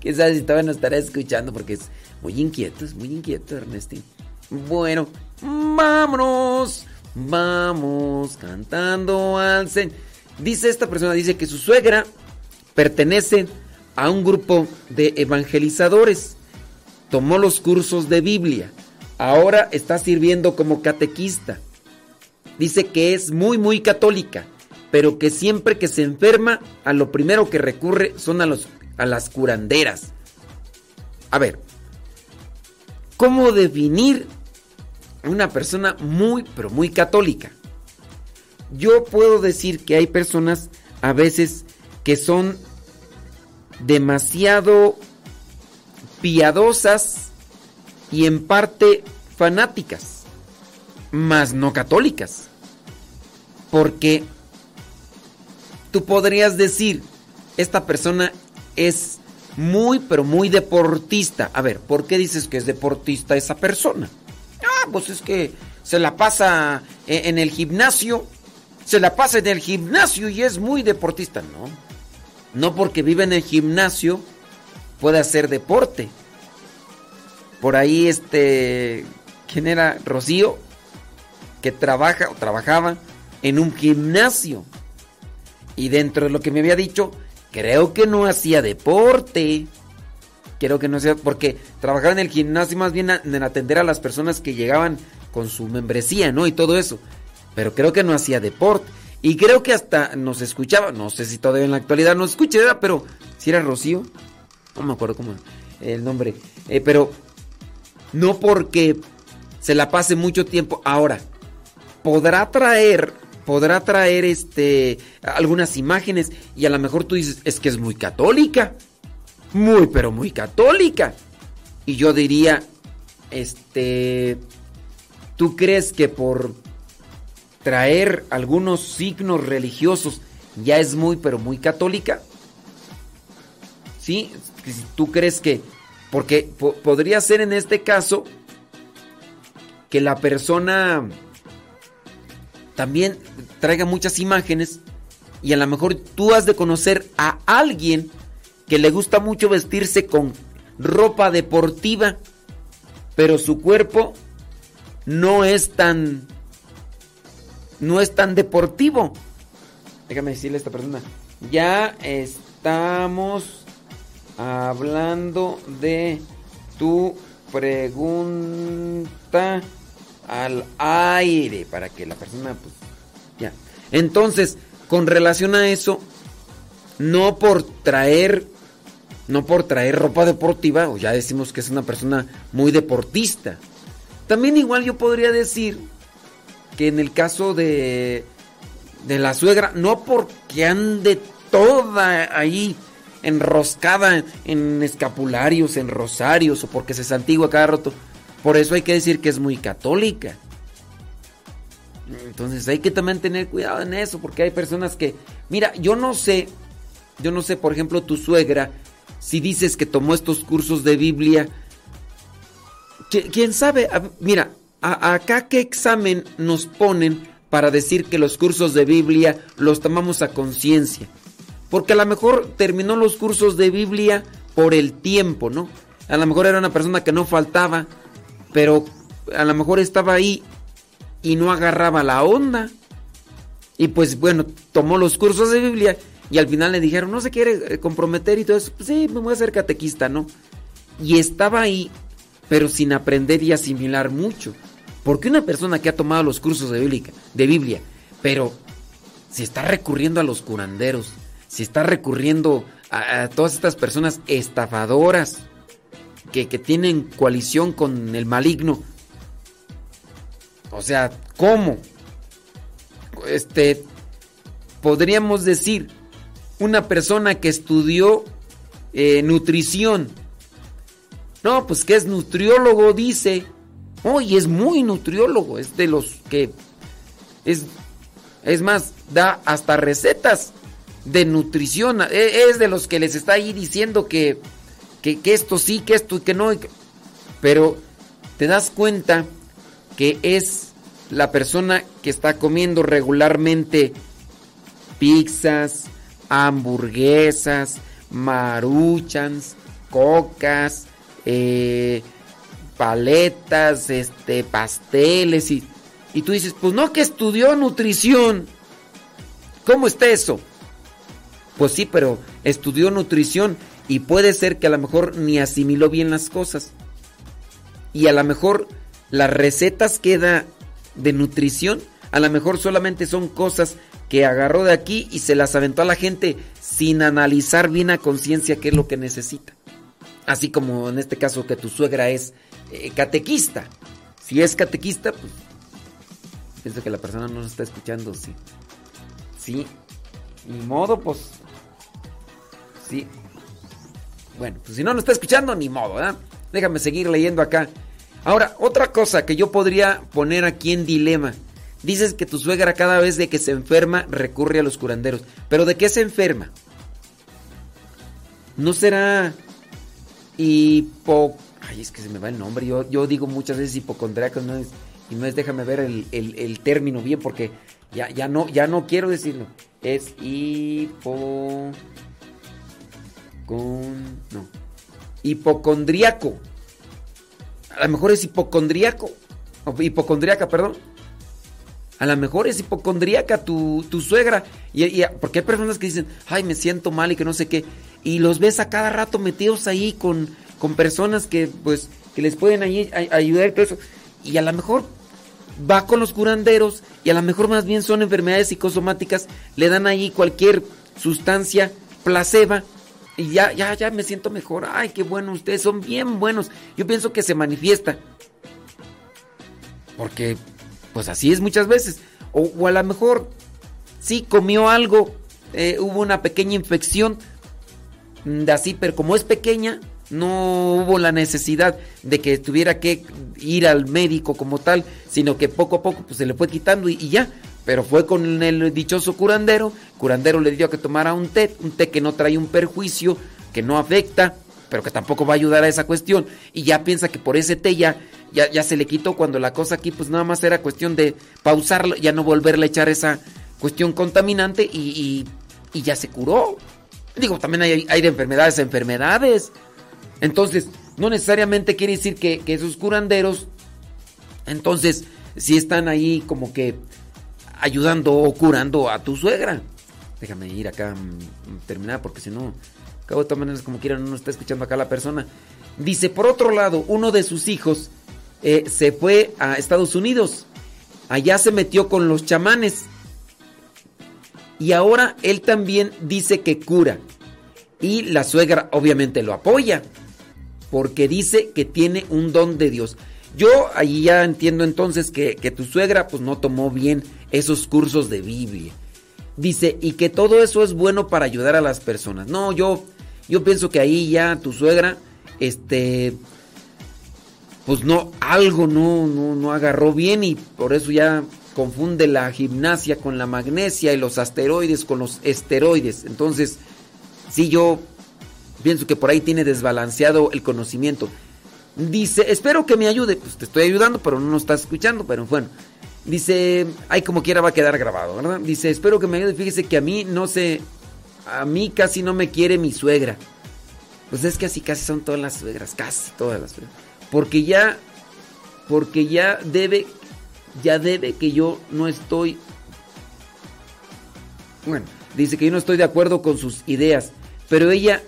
quién sabe si todavía nos estará escuchando porque es muy inquieto, es muy inquieto Ernestín. Bueno, vámonos. Vamos cantando al. Dice esta persona, dice que su suegra pertenece a un grupo de evangelizadores. Tomó los cursos de Biblia. Ahora está sirviendo como catequista. Dice que es muy, muy católica, pero que siempre que se enferma, a lo primero que recurre son a, los, a las curanderas. A ver, ¿cómo definir una persona muy, pero muy católica? Yo puedo decir que hay personas a veces que son demasiado piadosas y en parte fanáticas, mas no católicas. Porque tú podrías decir, esta persona es muy, pero muy deportista. A ver, ¿por qué dices que es deportista esa persona? Ah, pues es que se la pasa e- en el gimnasio, se la pasa en el gimnasio y es muy deportista. No, no porque vive en el gimnasio puede hacer deporte. Por ahí este, ¿quién era? Rocío, que trabaja o trabajaba en un gimnasio. Y dentro de lo que me había dicho, creo que no hacía deporte. Creo que no hacía, porque trabajaba en el gimnasio más bien en atender a las personas que llegaban con su membresía, ¿no? Y todo eso. Pero creo que no hacía deporte. Y creo que hasta nos escuchaba, no sé si todavía en la actualidad nos escucha, ¿verdad? pero si era Rocío, no me acuerdo cómo el nombre, Eh, pero no porque se la pase mucho tiempo. Ahora, podrá traer, podrá traer este algunas imágenes y a lo mejor tú dices, es que es muy católica. Muy, pero muy católica. Y yo diría, este, ¿tú crees que por traer algunos signos religiosos ya es muy, pero muy católica? ¿Sí? ¿Tú crees que, porque po- podría ser en este caso que la persona también traiga muchas imágenes Y a lo mejor tú has de conocer a alguien que le gusta mucho vestirse con ropa deportiva, pero su cuerpo no es tan no es tan deportivo. Déjame decirle a esta persona, ya estamos hablando de tu pregunta al aire para que la persona pues ya. Entonces, con relación a eso, no por traer no por traer ropa deportiva, o ya decimos que es una persona muy deportista. También igual yo podría decir que en el caso de de la suegra, no porque ande toda ahí enroscada en escapularios, en rosarios o porque se santigua cada rato. Por eso hay que decir que es muy católica. Entonces hay que también tener cuidado en eso, porque hay personas que, mira, yo no sé, yo no sé, por ejemplo, tu suegra, si dices que tomó estos cursos de Biblia, ¿qui- ¿quién sabe? Mira, acá qué examen nos ponen para decir que los cursos de Biblia los tomamos a conciencia. Porque a lo mejor terminó los cursos de Biblia por el tiempo, ¿no? A lo mejor era una persona que no faltaba, pero a lo mejor estaba ahí y no agarraba la onda. Y pues bueno, tomó los cursos de Biblia y al final le dijeron, no se quiere eh, comprometer y todo eso. Pues sí, me voy a hacer catequista, ¿no? Y estaba ahí, pero sin aprender y asimilar mucho. Porque una persona que ha tomado los cursos de Biblia, de Biblia pero si está recurriendo a los curanderos, si está recurriendo a, a todas estas personas estafadoras que, tienen coalición con el maligno, o sea, ¿cómo? Este, podríamos decir, una persona que estudió eh, nutrición. No, pues que es nutriólogo, dice. Oye, es muy nutriólogo, es de los que es, es más, da hasta recetas de nutrición. e- Es de los que les está ahí diciendo que, que, esto sí, que esto y que no. Pero te das cuenta que es la persona que está comiendo regularmente pizzas, hamburguesas, maruchans, cocas, eh, paletas, este, pasteles y, y tú dices, pues no que estudió nutrición. ¿Cómo está eso? Pues sí, pero estudió nutrición y puede ser que a lo mejor ni asimiló bien las cosas. Y a lo mejor las recetas que da de nutrición, a lo mejor solamente son cosas que agarró de aquí y se las aventó a la gente sin analizar bien a conciencia qué es lo que necesita. Así como en este caso que tu suegra es eh, catequista. Si es catequista, pues pienso que la persona no nos está escuchando, sí. Sí. Ni modo, pues. Sí. Bueno, pues si no nos está escuchando, ni modo, ¿verdad? Déjame seguir leyendo acá. Ahora, otra cosa que yo podría poner aquí en dilema. Dices que tu suegra cada vez de que se enferma recurre a los curanderos. ¿Pero de qué se enferma? ¿No será hipo... Ay, es que se me va el nombre. Yo, yo digo muchas veces hipocondriaco no es, y no es déjame ver el, el- término bien porque ya, ya, no, ya no quiero decirlo. Es hipo... Con... No. Hipocondriaco. A lo mejor es hipocondriaco. O hipocondriaca, perdón. A lo mejor es hipocondriaca tu, tu suegra. Y, porque hay personas que dicen, ay, me siento mal y que no sé qué. Y los ves a cada rato metidos ahí con, con personas que, pues, que les pueden ahí ayudar y todo eso. Y a lo mejor va con los curanderos y a lo mejor más bien son enfermedades psicosomáticas. Le dan ahí cualquier sustancia placebo y ya, ya, ya me siento mejor. Ay, qué bueno, ustedes son bien buenos. Yo pienso que se manifiesta. Porque, pues así es muchas veces. O, a lo mejor, sí comió algo, eh, hubo una pequeña infección, de así, pero como es pequeña, no hubo la necesidad de que tuviera que ir al médico como tal, sino que poco a poco pues, se le fue quitando y ya. Pero fue con el dichoso curandero, curandero le dio que tomara un té, un té que no trae un perjuicio, que no afecta, pero que tampoco va a ayudar a esa cuestión. Y ya piensa que por ese té ya, ya, ya se le quitó cuando la cosa aquí pues nada más era cuestión de pausarlo, ya no volverle a echar esa, cuestión contaminante y, y- ya se curó. Digo, también hay, hay de enfermedades a enfermedades. Entonces, no necesariamente quiere decir que, que esos curanderos, entonces, sí están ahí como que ayudando o curando a tu suegra. Déjame ir acá, mm, terminar, porque si no, acabo de todas maneras, como quieran, no está escuchando acá la persona. Dice, por otro lado, uno de sus hijos eh, se fue a Estados Unidos. Allá se metió con los chamanes. Y ahora él también dice que cura. Y la suegra obviamente lo apoya. Porque dice que tiene un don de Dios. Yo ahí ya entiendo entonces que, que tu suegra pues no tomó bien esos cursos de Biblia. Dice, y que todo eso es bueno para ayudar a las personas. No, yo, yo pienso que ahí ya tu suegra, este, pues no, algo no, no, no agarró bien y por eso ya confunde la gimnasia con la magnesia y los asteroides con los esteroides. Entonces, sí, yo pienso que por ahí tiene desbalanceado el conocimiento. Dice, espero que me ayude. Pues te estoy ayudando, pero no nos estás escuchando, pero bueno. Dice, ay, como quiera va a quedar grabado, ¿verdad? Dice, espero que me ayude. Fíjese que a mí no sé, a mí casi no me quiere mi suegra. Pues es que así casi son todas las suegras, casi todas las suegras. Porque ya, porque ya debe, ya debe que yo no estoy, bueno, dice que yo no estoy de acuerdo con sus ideas, pero ella,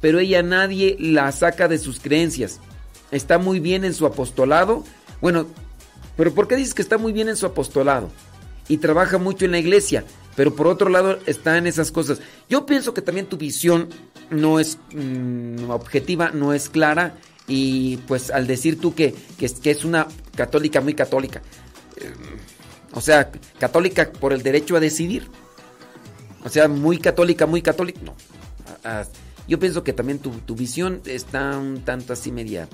pero ella nadie la saca de sus creencias. Está muy bien en su apostolado. Bueno, pero ¿por qué dices que está muy bien en su apostolado? Y trabaja mucho en la iglesia, pero por otro lado está en esas cosas. Yo pienso que también tu visión no es mm, objetiva, no es clara. Y pues al decir tú que, que, es- una católica muy católica, eh, o sea, católica por el derecho a decidir. O sea, muy católica, muy católica. No. Ah, ah, yo pienso que también tu, tu visión está un tanto así media.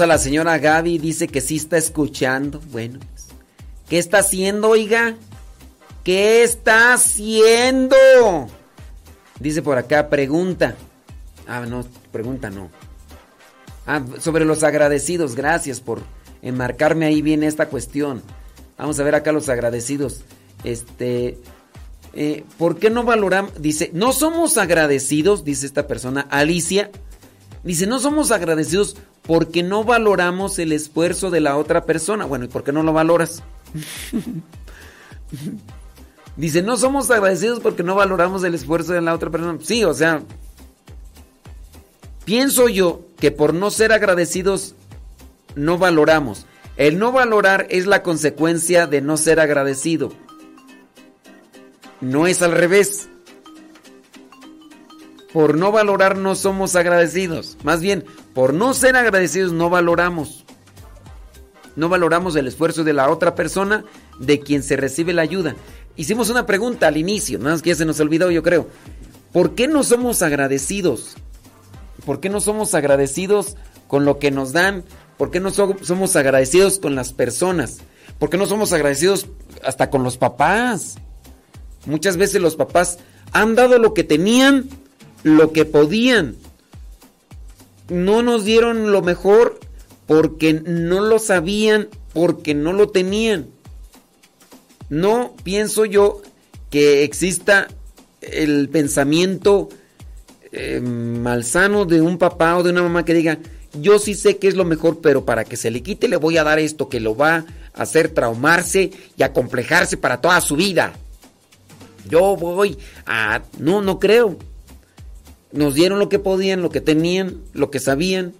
A la señora Gaby, dice que sí está escuchando. Bueno, pues, ¿qué está haciendo, oiga? ¿Qué está haciendo? Dice por acá, pregunta. Ah, no, pregunta no. Ah, sobre los agradecidos, gracias por enmarcarme ahí bien esta cuestión. Vamos a ver acá los agradecidos. Este, eh, ¿por qué no valoramos? Dice, no somos agradecidos, dice esta persona, Alicia. Dice, no somos agradecidos porque no valoramos el esfuerzo de la otra persona. Bueno, ¿y por qué no lo valoras? Dice, no somos agradecidos porque no valoramos el esfuerzo de la otra persona. Sí, o sea, pienso yo que por no ser agradecidos no valoramos. El no valorar es la consecuencia de no ser agradecido. No es al revés. Por no valorar no somos agradecidos. Más bien, por no ser agradecidos no valoramos. No valoramos el esfuerzo de la otra persona de quien se recibe la ayuda. Hicimos una pregunta al inicio, nada más que ya se nos olvidó yo creo. ¿Por qué no somos agradecidos? ¿Por qué no somos agradecidos con lo que nos dan? ¿Por qué no so- somos agradecidos con las personas? ¿Por qué no somos agradecidos hasta con los papás? Muchas veces los papás han dado lo que tenían, lo que podían. No nos dieron lo mejor porque no lo sabían, porque no lo tenían. No pienso yo que exista el pensamiento eh, malsano de un papá o de una mamá que diga, yo sí sé que es lo mejor, pero para que se le quite le voy a dar esto que lo va a hacer traumarse y acomplejarse para toda su vida. Yo voy a... No, no creo. Nos dieron lo que podían, lo que tenían, lo que sabían.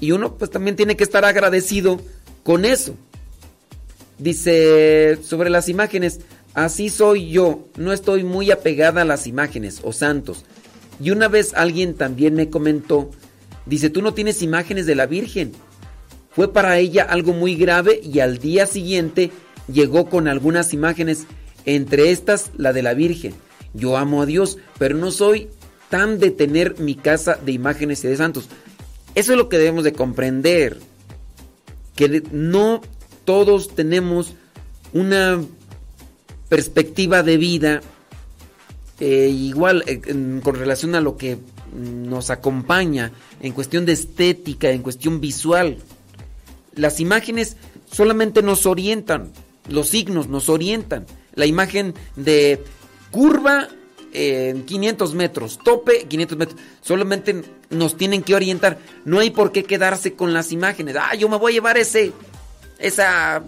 Y uno pues también tiene que estar agradecido con eso. Dice sobre las imágenes, así soy yo, no estoy muy apegada a las imágenes o santos. Y una vez alguien también me comentó, dice, tú no tienes imágenes de la Virgen. Fue para ella algo muy grave y al día siguiente llegó con algunas imágenes, entre estas la de la Virgen. Yo amo a Dios, pero no soy tan de tener mi casa de imágenes y de santos. Eso es lo que debemos de comprender, que no todos tenemos una perspectiva de vida eh, igual eh, con relación a lo que nos acompaña en cuestión de estética, en cuestión visual. Las imágenes solamente nos orientan, los signos nos orientan. La imagen de curva en 500 metros, tope 500 metros, solamente nos tienen que orientar. No hay por qué quedarse con las imágenes. Ah, yo me voy a llevar ese, esa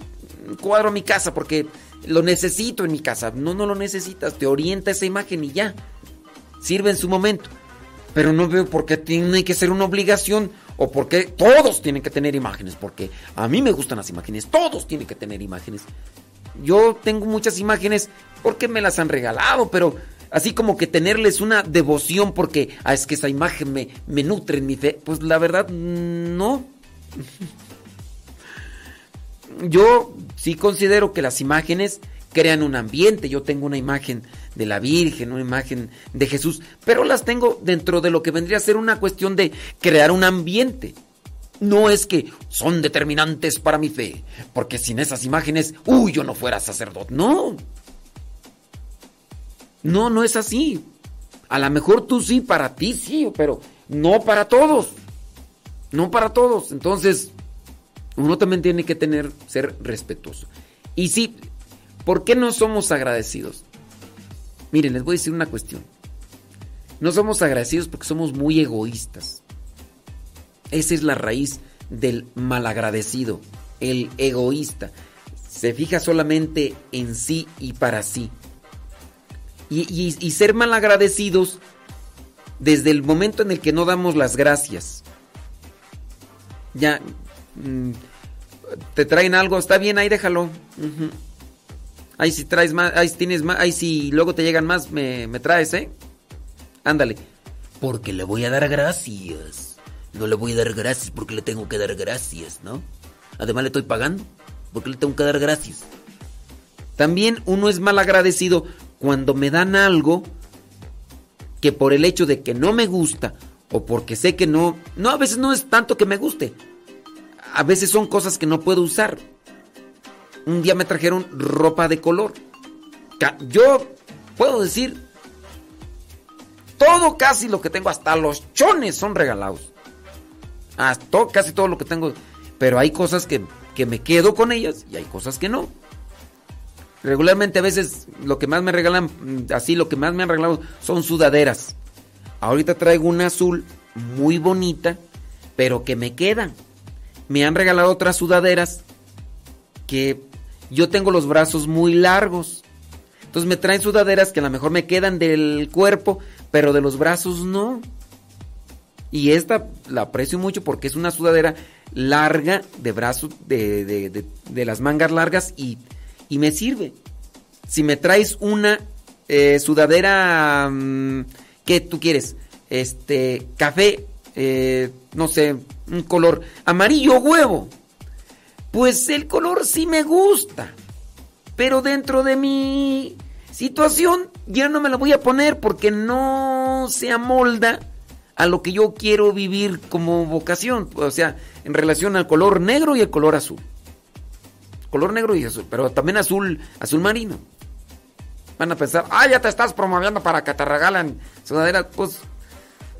cuadro a mi casa porque lo necesito en mi casa. No, no lo necesitas, te orienta esa imagen y ya. Sirve en su momento. Pero no veo por qué tiene que ser una obligación o por qué todos tienen que tener imágenes. Porque a mí me gustan las imágenes, todos tienen que tener imágenes. Yo tengo muchas imágenes porque me las han regalado, pero así como que tenerles una devoción porque ah, es que esa imagen me, me nutre en mi fe, pues la verdad no. Yo sí considero que las imágenes crean un ambiente. Yo tengo una imagen de la Virgen, una imagen de Jesús, pero las tengo dentro de lo que vendría a ser una cuestión de crear un ambiente. No es que son determinantes para mi fe, porque sin esas imágenes, uy, yo no fuera sacerdote. No. No, no es así. A lo mejor tú sí, para ti sí, pero no para todos. No para todos. Entonces, uno también tiene que tener, ser respetuoso. Y sí, ¿por qué no somos agradecidos? Miren, les voy a decir una cuestión. No somos agradecidos porque somos muy egoístas. Esa es la raíz del malagradecido, el egoísta. Se fija solamente en sí y para sí. Y, y- y ser malagradecidos desde el momento en el que no damos las gracias. Ya, mm, te traen algo, está bien, ahí déjalo. Ujú. Ahí si traes más, ahí si tienes más, ahí si luego te llegan más, me, me traes, ¿eh? Ándale. Porque le voy a dar gracias. No le voy a dar gracias porque le tengo que dar gracias, ¿no? Además le estoy pagando porque le tengo que dar gracias. También uno es mal agradecido cuando me dan algo que por el hecho de que no me gusta o porque sé que no, no a veces no es tanto que me guste. A veces son cosas que no puedo usar. Un día me trajeron ropa de color. Yo puedo decir todo casi lo que tengo, hasta los chones son regalados. Hasta casi todo lo que tengo. Pero hay cosas que, que me quedo con ellas y hay cosas que no. Regularmente a veces lo que más me regalan, mm, así lo que más me han regalado son sudaderas. Ahorita traigo una azul muy bonita, pero que me quedan. Me han regalado otras sudaderas que yo tengo los brazos muy largos. Entonces me traen sudaderas que a lo mejor me quedan del cuerpo, pero de los brazos no. Y esta la aprecio mucho porque es una sudadera larga de brazos, de, de- de- de las mangas largas y, y me sirve. Si me traes una eh, sudadera, mm, ¿qué tú quieres? Este, café, eh, no sé, un color amarillo huevo. Pues el color sí me gusta. Pero dentro de mi situación ya no me la voy a poner porque no se amolda a lo que yo quiero vivir como vocación. O sea, en relación al color negro y el color azul. Color negro y azul, pero también azul, azul marino. Van a pensar, ah, ya te estás promoviendo para que te regalen sudaderas. Pues,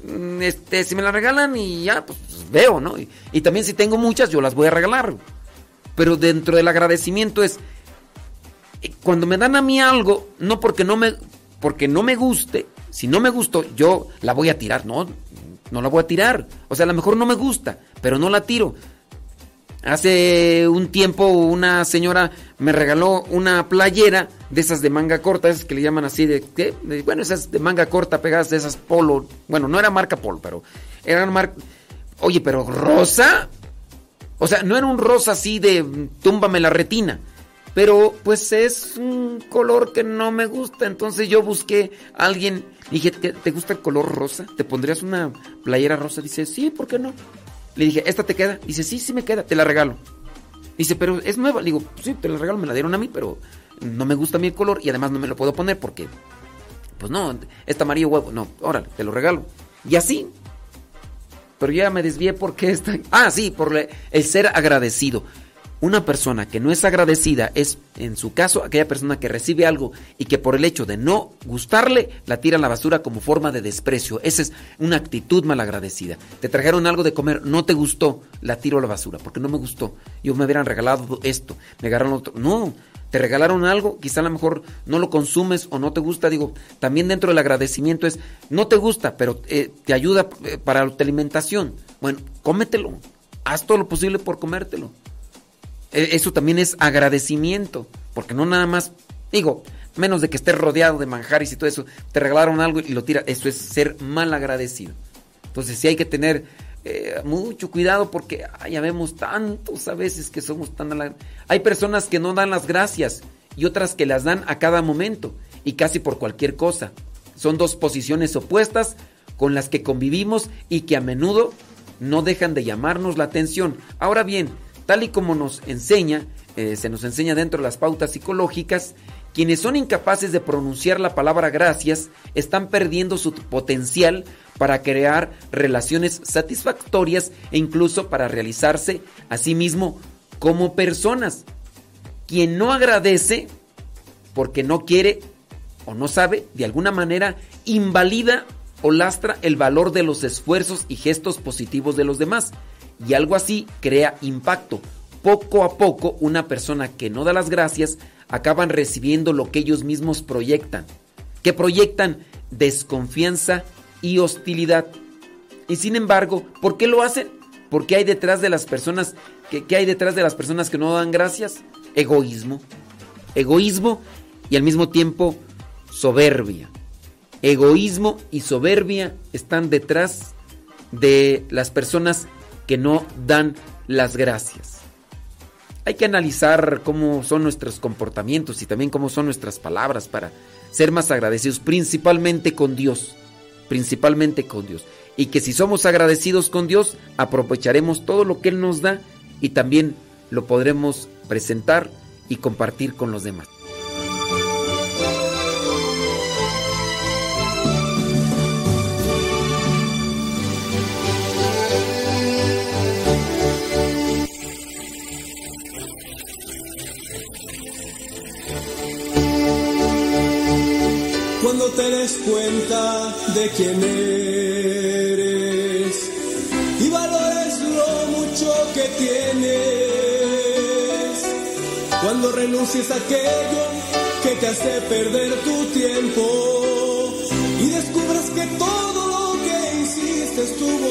mm, este, si me la regalan y ya, pues veo, ¿no? Y, y también si tengo muchas, yo las voy a regalar. Pero dentro del agradecimiento es, eh, cuando me dan a mí algo, no porque no me, porque no me guste, si no me gustó, yo la voy a tirar, no, no la voy a tirar. O sea, a lo mejor no me gusta, pero no la tiro. Hace un tiempo una señora me regaló una playera de esas de manga corta, esas que le llaman así de, bueno, esas de manga corta pegadas de esas polo. Bueno, no era marca polo, pero eran marca... Oye, pero rosa. O sea, no era un rosa así de túmbame la retina. Pero pues es un color que no me gusta. Entonces yo busqué a alguien. Dije, ¿te, te gusta el color rosa? ¿Te pondrías una playera rosa? Dice, sí, ¿por qué no? Le dije, ¿esta te queda? Dice, sí, sí me queda, te la regalo. Dice, pero es nueva. Le digo, sí, te la regalo, me la dieron a mí, pero no me gusta a mí el color y además no me lo puedo poner porque, pues no, está amarillo huevo. No, órale, te lo regalo. Y así. Pero ya me desvié porque está. Ah, sí, por el ser agradecido. Una persona que no es agradecida es, en su caso, aquella persona que recibe algo y que por el hecho de no gustarle, la tira a la basura como forma de desprecio. Esa es una actitud malagradecida. Te trajeron algo de comer, no te gustó, la tiro a la basura porque no me gustó. Yo me hubieran regalado esto, me agarraron otro. No, te regalaron algo, quizá a lo mejor no lo consumes o no te gusta. Digo, también dentro del agradecimiento es, no te gusta, pero eh, te ayuda eh, para tu alimentación. Bueno, cómetelo. Haz todo lo posible por comértelo. E- Eso también es agradecimiento, porque no nada más, digo, menos de que estés rodeado de manjares y todo eso, te regalaron algo y lo tiras, eso es ser mal agradecido. Entonces sí hay que tener eh, mucho cuidado porque ya vemos tantos a veces que somos tan... Hay personas que no dan las gracias y otras que las dan a cada momento y casi por cualquier cosa. Son dos posiciones opuestas con las que convivimos y que a menudo no dejan de llamarnos la atención. Ahora bien, tal y como nos enseña, eh, se nos enseña dentro de las pautas psicológicas, quienes son incapaces de pronunciar la palabra gracias están perdiendo su potencial para crear relaciones satisfactorias e incluso para realizarse a sí mismo como personas. Quien no agradece porque no quiere o no sabe, de alguna manera invalida o lastra el valor de los esfuerzos y gestos positivos de los demás. Y algo así crea impacto. Poco a poco, una persona que no da las gracias acaban recibiendo lo que ellos mismos proyectan. Que proyectan desconfianza y hostilidad. Y sin embargo, ¿por qué lo hacen? Porque hay detrás de las personas que, ¿qué hay detrás de las personas que no dan gracias? Egoísmo. Egoísmo y al mismo tiempo soberbia. Egoísmo y soberbia están detrás de las personas que no dan las gracias. Hay que analizar cómo son nuestros comportamientos y también cómo son nuestras palabras para ser más agradecidos, principalmente con Dios, principalmente con Dios. Y que si somos agradecidos con Dios, aprovecharemos todo lo que Él nos da y también lo podremos presentar y compartir con los demás. Te des cuenta de quién eres y valores lo mucho que tienes. Cuando renuncies a aquello que te hace perder tu tiempo y descubras que todo lo que hiciste estuvo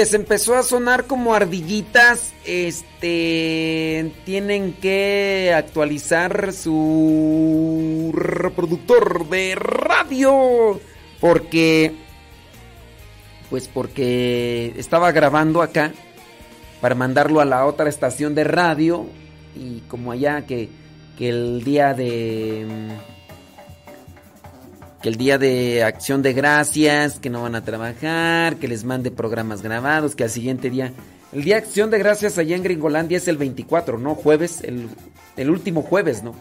les empezó a sonar como ardillitas, este tienen que actualizar su reproductor de radio porque pues porque estaba grabando acá para mandarlo a la otra estación de radio y como allá que, que el día de que el día de acción de gracias, que no van a trabajar, que les mande programas grabados, que al siguiente día... El día de acción de gracias allá en Gringolandia es el 24, ¿no? Jueves, el, el último jueves, ¿no?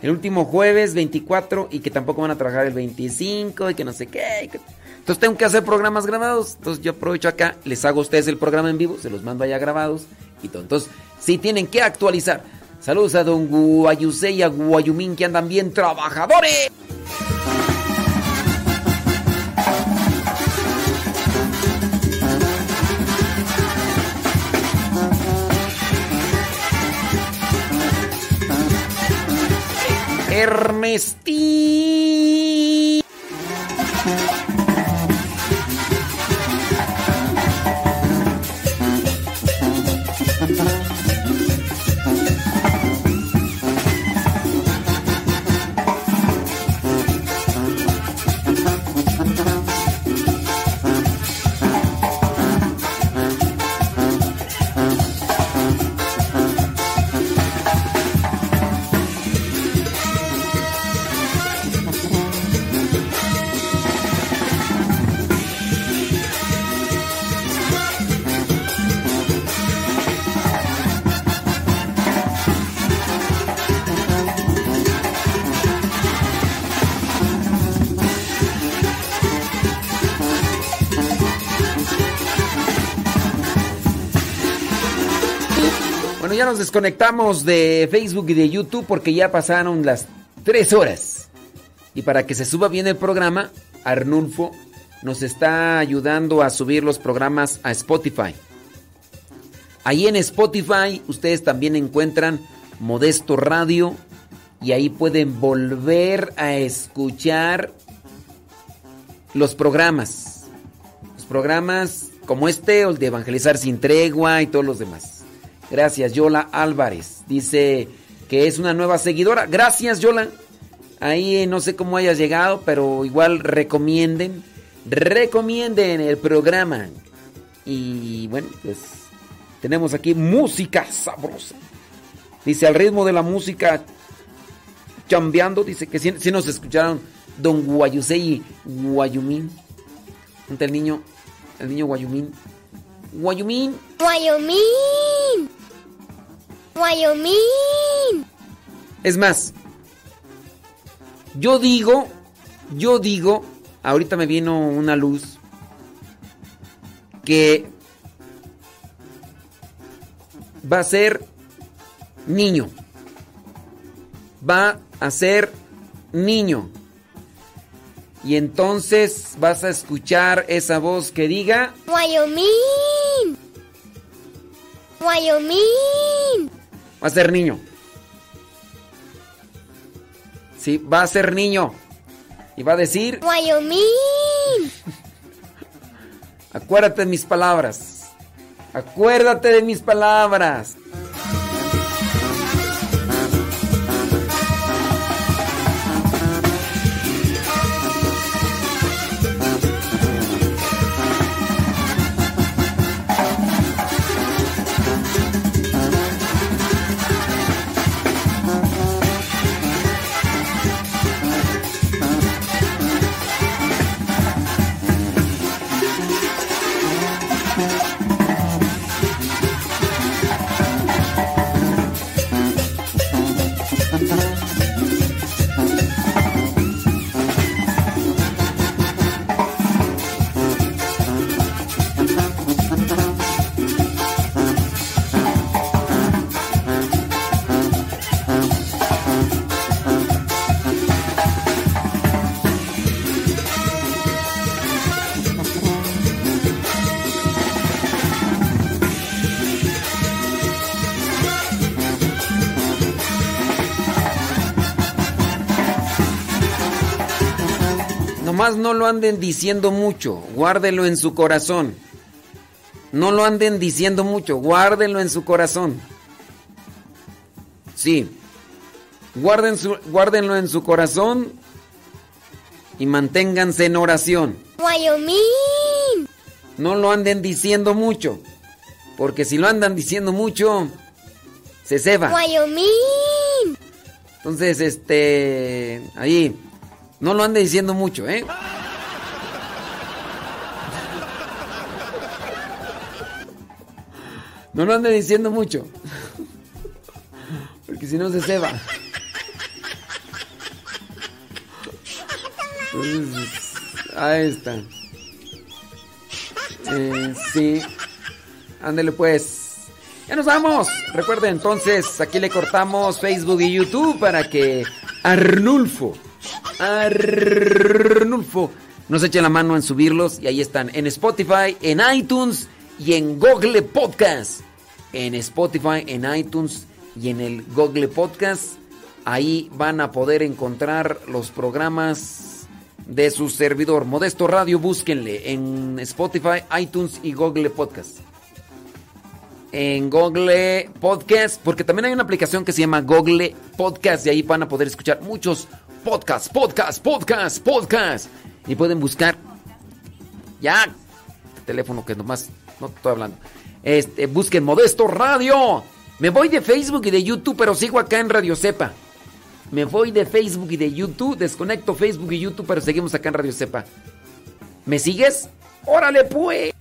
El último jueves 24 y que tampoco van a trabajar el 25 y que no sé qué. Entonces tengo que hacer programas grabados. Entonces yo aprovecho acá, les hago a ustedes el programa en vivo, se los mando allá grabados y todo. Entonces sí tienen que actualizar. Saludos a don Guayusei y a Guayumín que andan bien trabajadores. Ernestín. Ya nos desconectamos de Facebook y de YouTube porque ya pasaron las tres horas. Y para que se suba bien el programa, Arnulfo nos está ayudando a subir los programas a Spotify. Ahí en Spotify ustedes también encuentran Modesto Radio y ahí pueden volver a escuchar los programas. Los programas como este el de Evangelizar sin tregua y todos los demás. Gracias, Yola Álvarez. Dice que es una nueva seguidora. Gracias, Yola. Ahí eh, no sé cómo hayas llegado, pero igual recomienden. Recomienden el programa. Y bueno, pues tenemos aquí música sabrosa. Dice al ritmo de la música chambeando. Dice que si, nos escucharon Don Guayusei Guayumín. ¿Dónde el niño? El niño Guayumín. Guayumín. Wyoming. Wyoming. Es más, yo digo, yo digo, ahorita me vino una luz que va a ser niño. Va a ser niño. Y entonces vas a escuchar esa voz que diga, Wyoming. Wyoming. Va a ser niño. Sí, va a ser niño. Y va a decir, Wyoming. acuérdate de mis palabras. Acuérdate de mis palabras. Nomás no lo anden diciendo mucho, guárdelo en su corazón. No lo anden diciendo mucho, guárdenlo en su corazón. Sí. Guarden su- guárdenlo en su corazón y manténganse en oración. Wyoming. No lo anden diciendo mucho, porque si lo andan diciendo mucho, se ceba. Wyoming. Entonces, este, ahí, no lo ande diciendo mucho, ¿eh? No lo ande diciendo mucho. Porque si no se ceba. Ahí está. Eh, sí. Ándele pues. Ya nos vamos. Recuerden entonces, aquí le cortamos Facebook y YouTube para que Arnulfo, Arnulfo, nos eche la mano en subirlos. Y ahí están en Spotify, en iTunes y en Google Podcast. En Spotify, en iTunes y en el Google Podcast. Ahí van a poder encontrar los programas de su servidor. Modesto Radio, búsquenle en Spotify, iTunes y Google Podcast. En Google Podcast, porque también hay una aplicación que se llama Google Podcast y ahí van a poder escuchar muchos podcasts, podcasts, podcasts, podcasts. Y pueden buscar ya el teléfono que nomás no estoy hablando. Este, busquen Modesto Radio. Me voy de Facebook y de YouTube, pero sigo acá en Radio Cepa. Me voy de Facebook y de YouTube, desconecto Facebook y YouTube, pero seguimos acá en Radio Cepa. ¿Me sigues? Órale pues.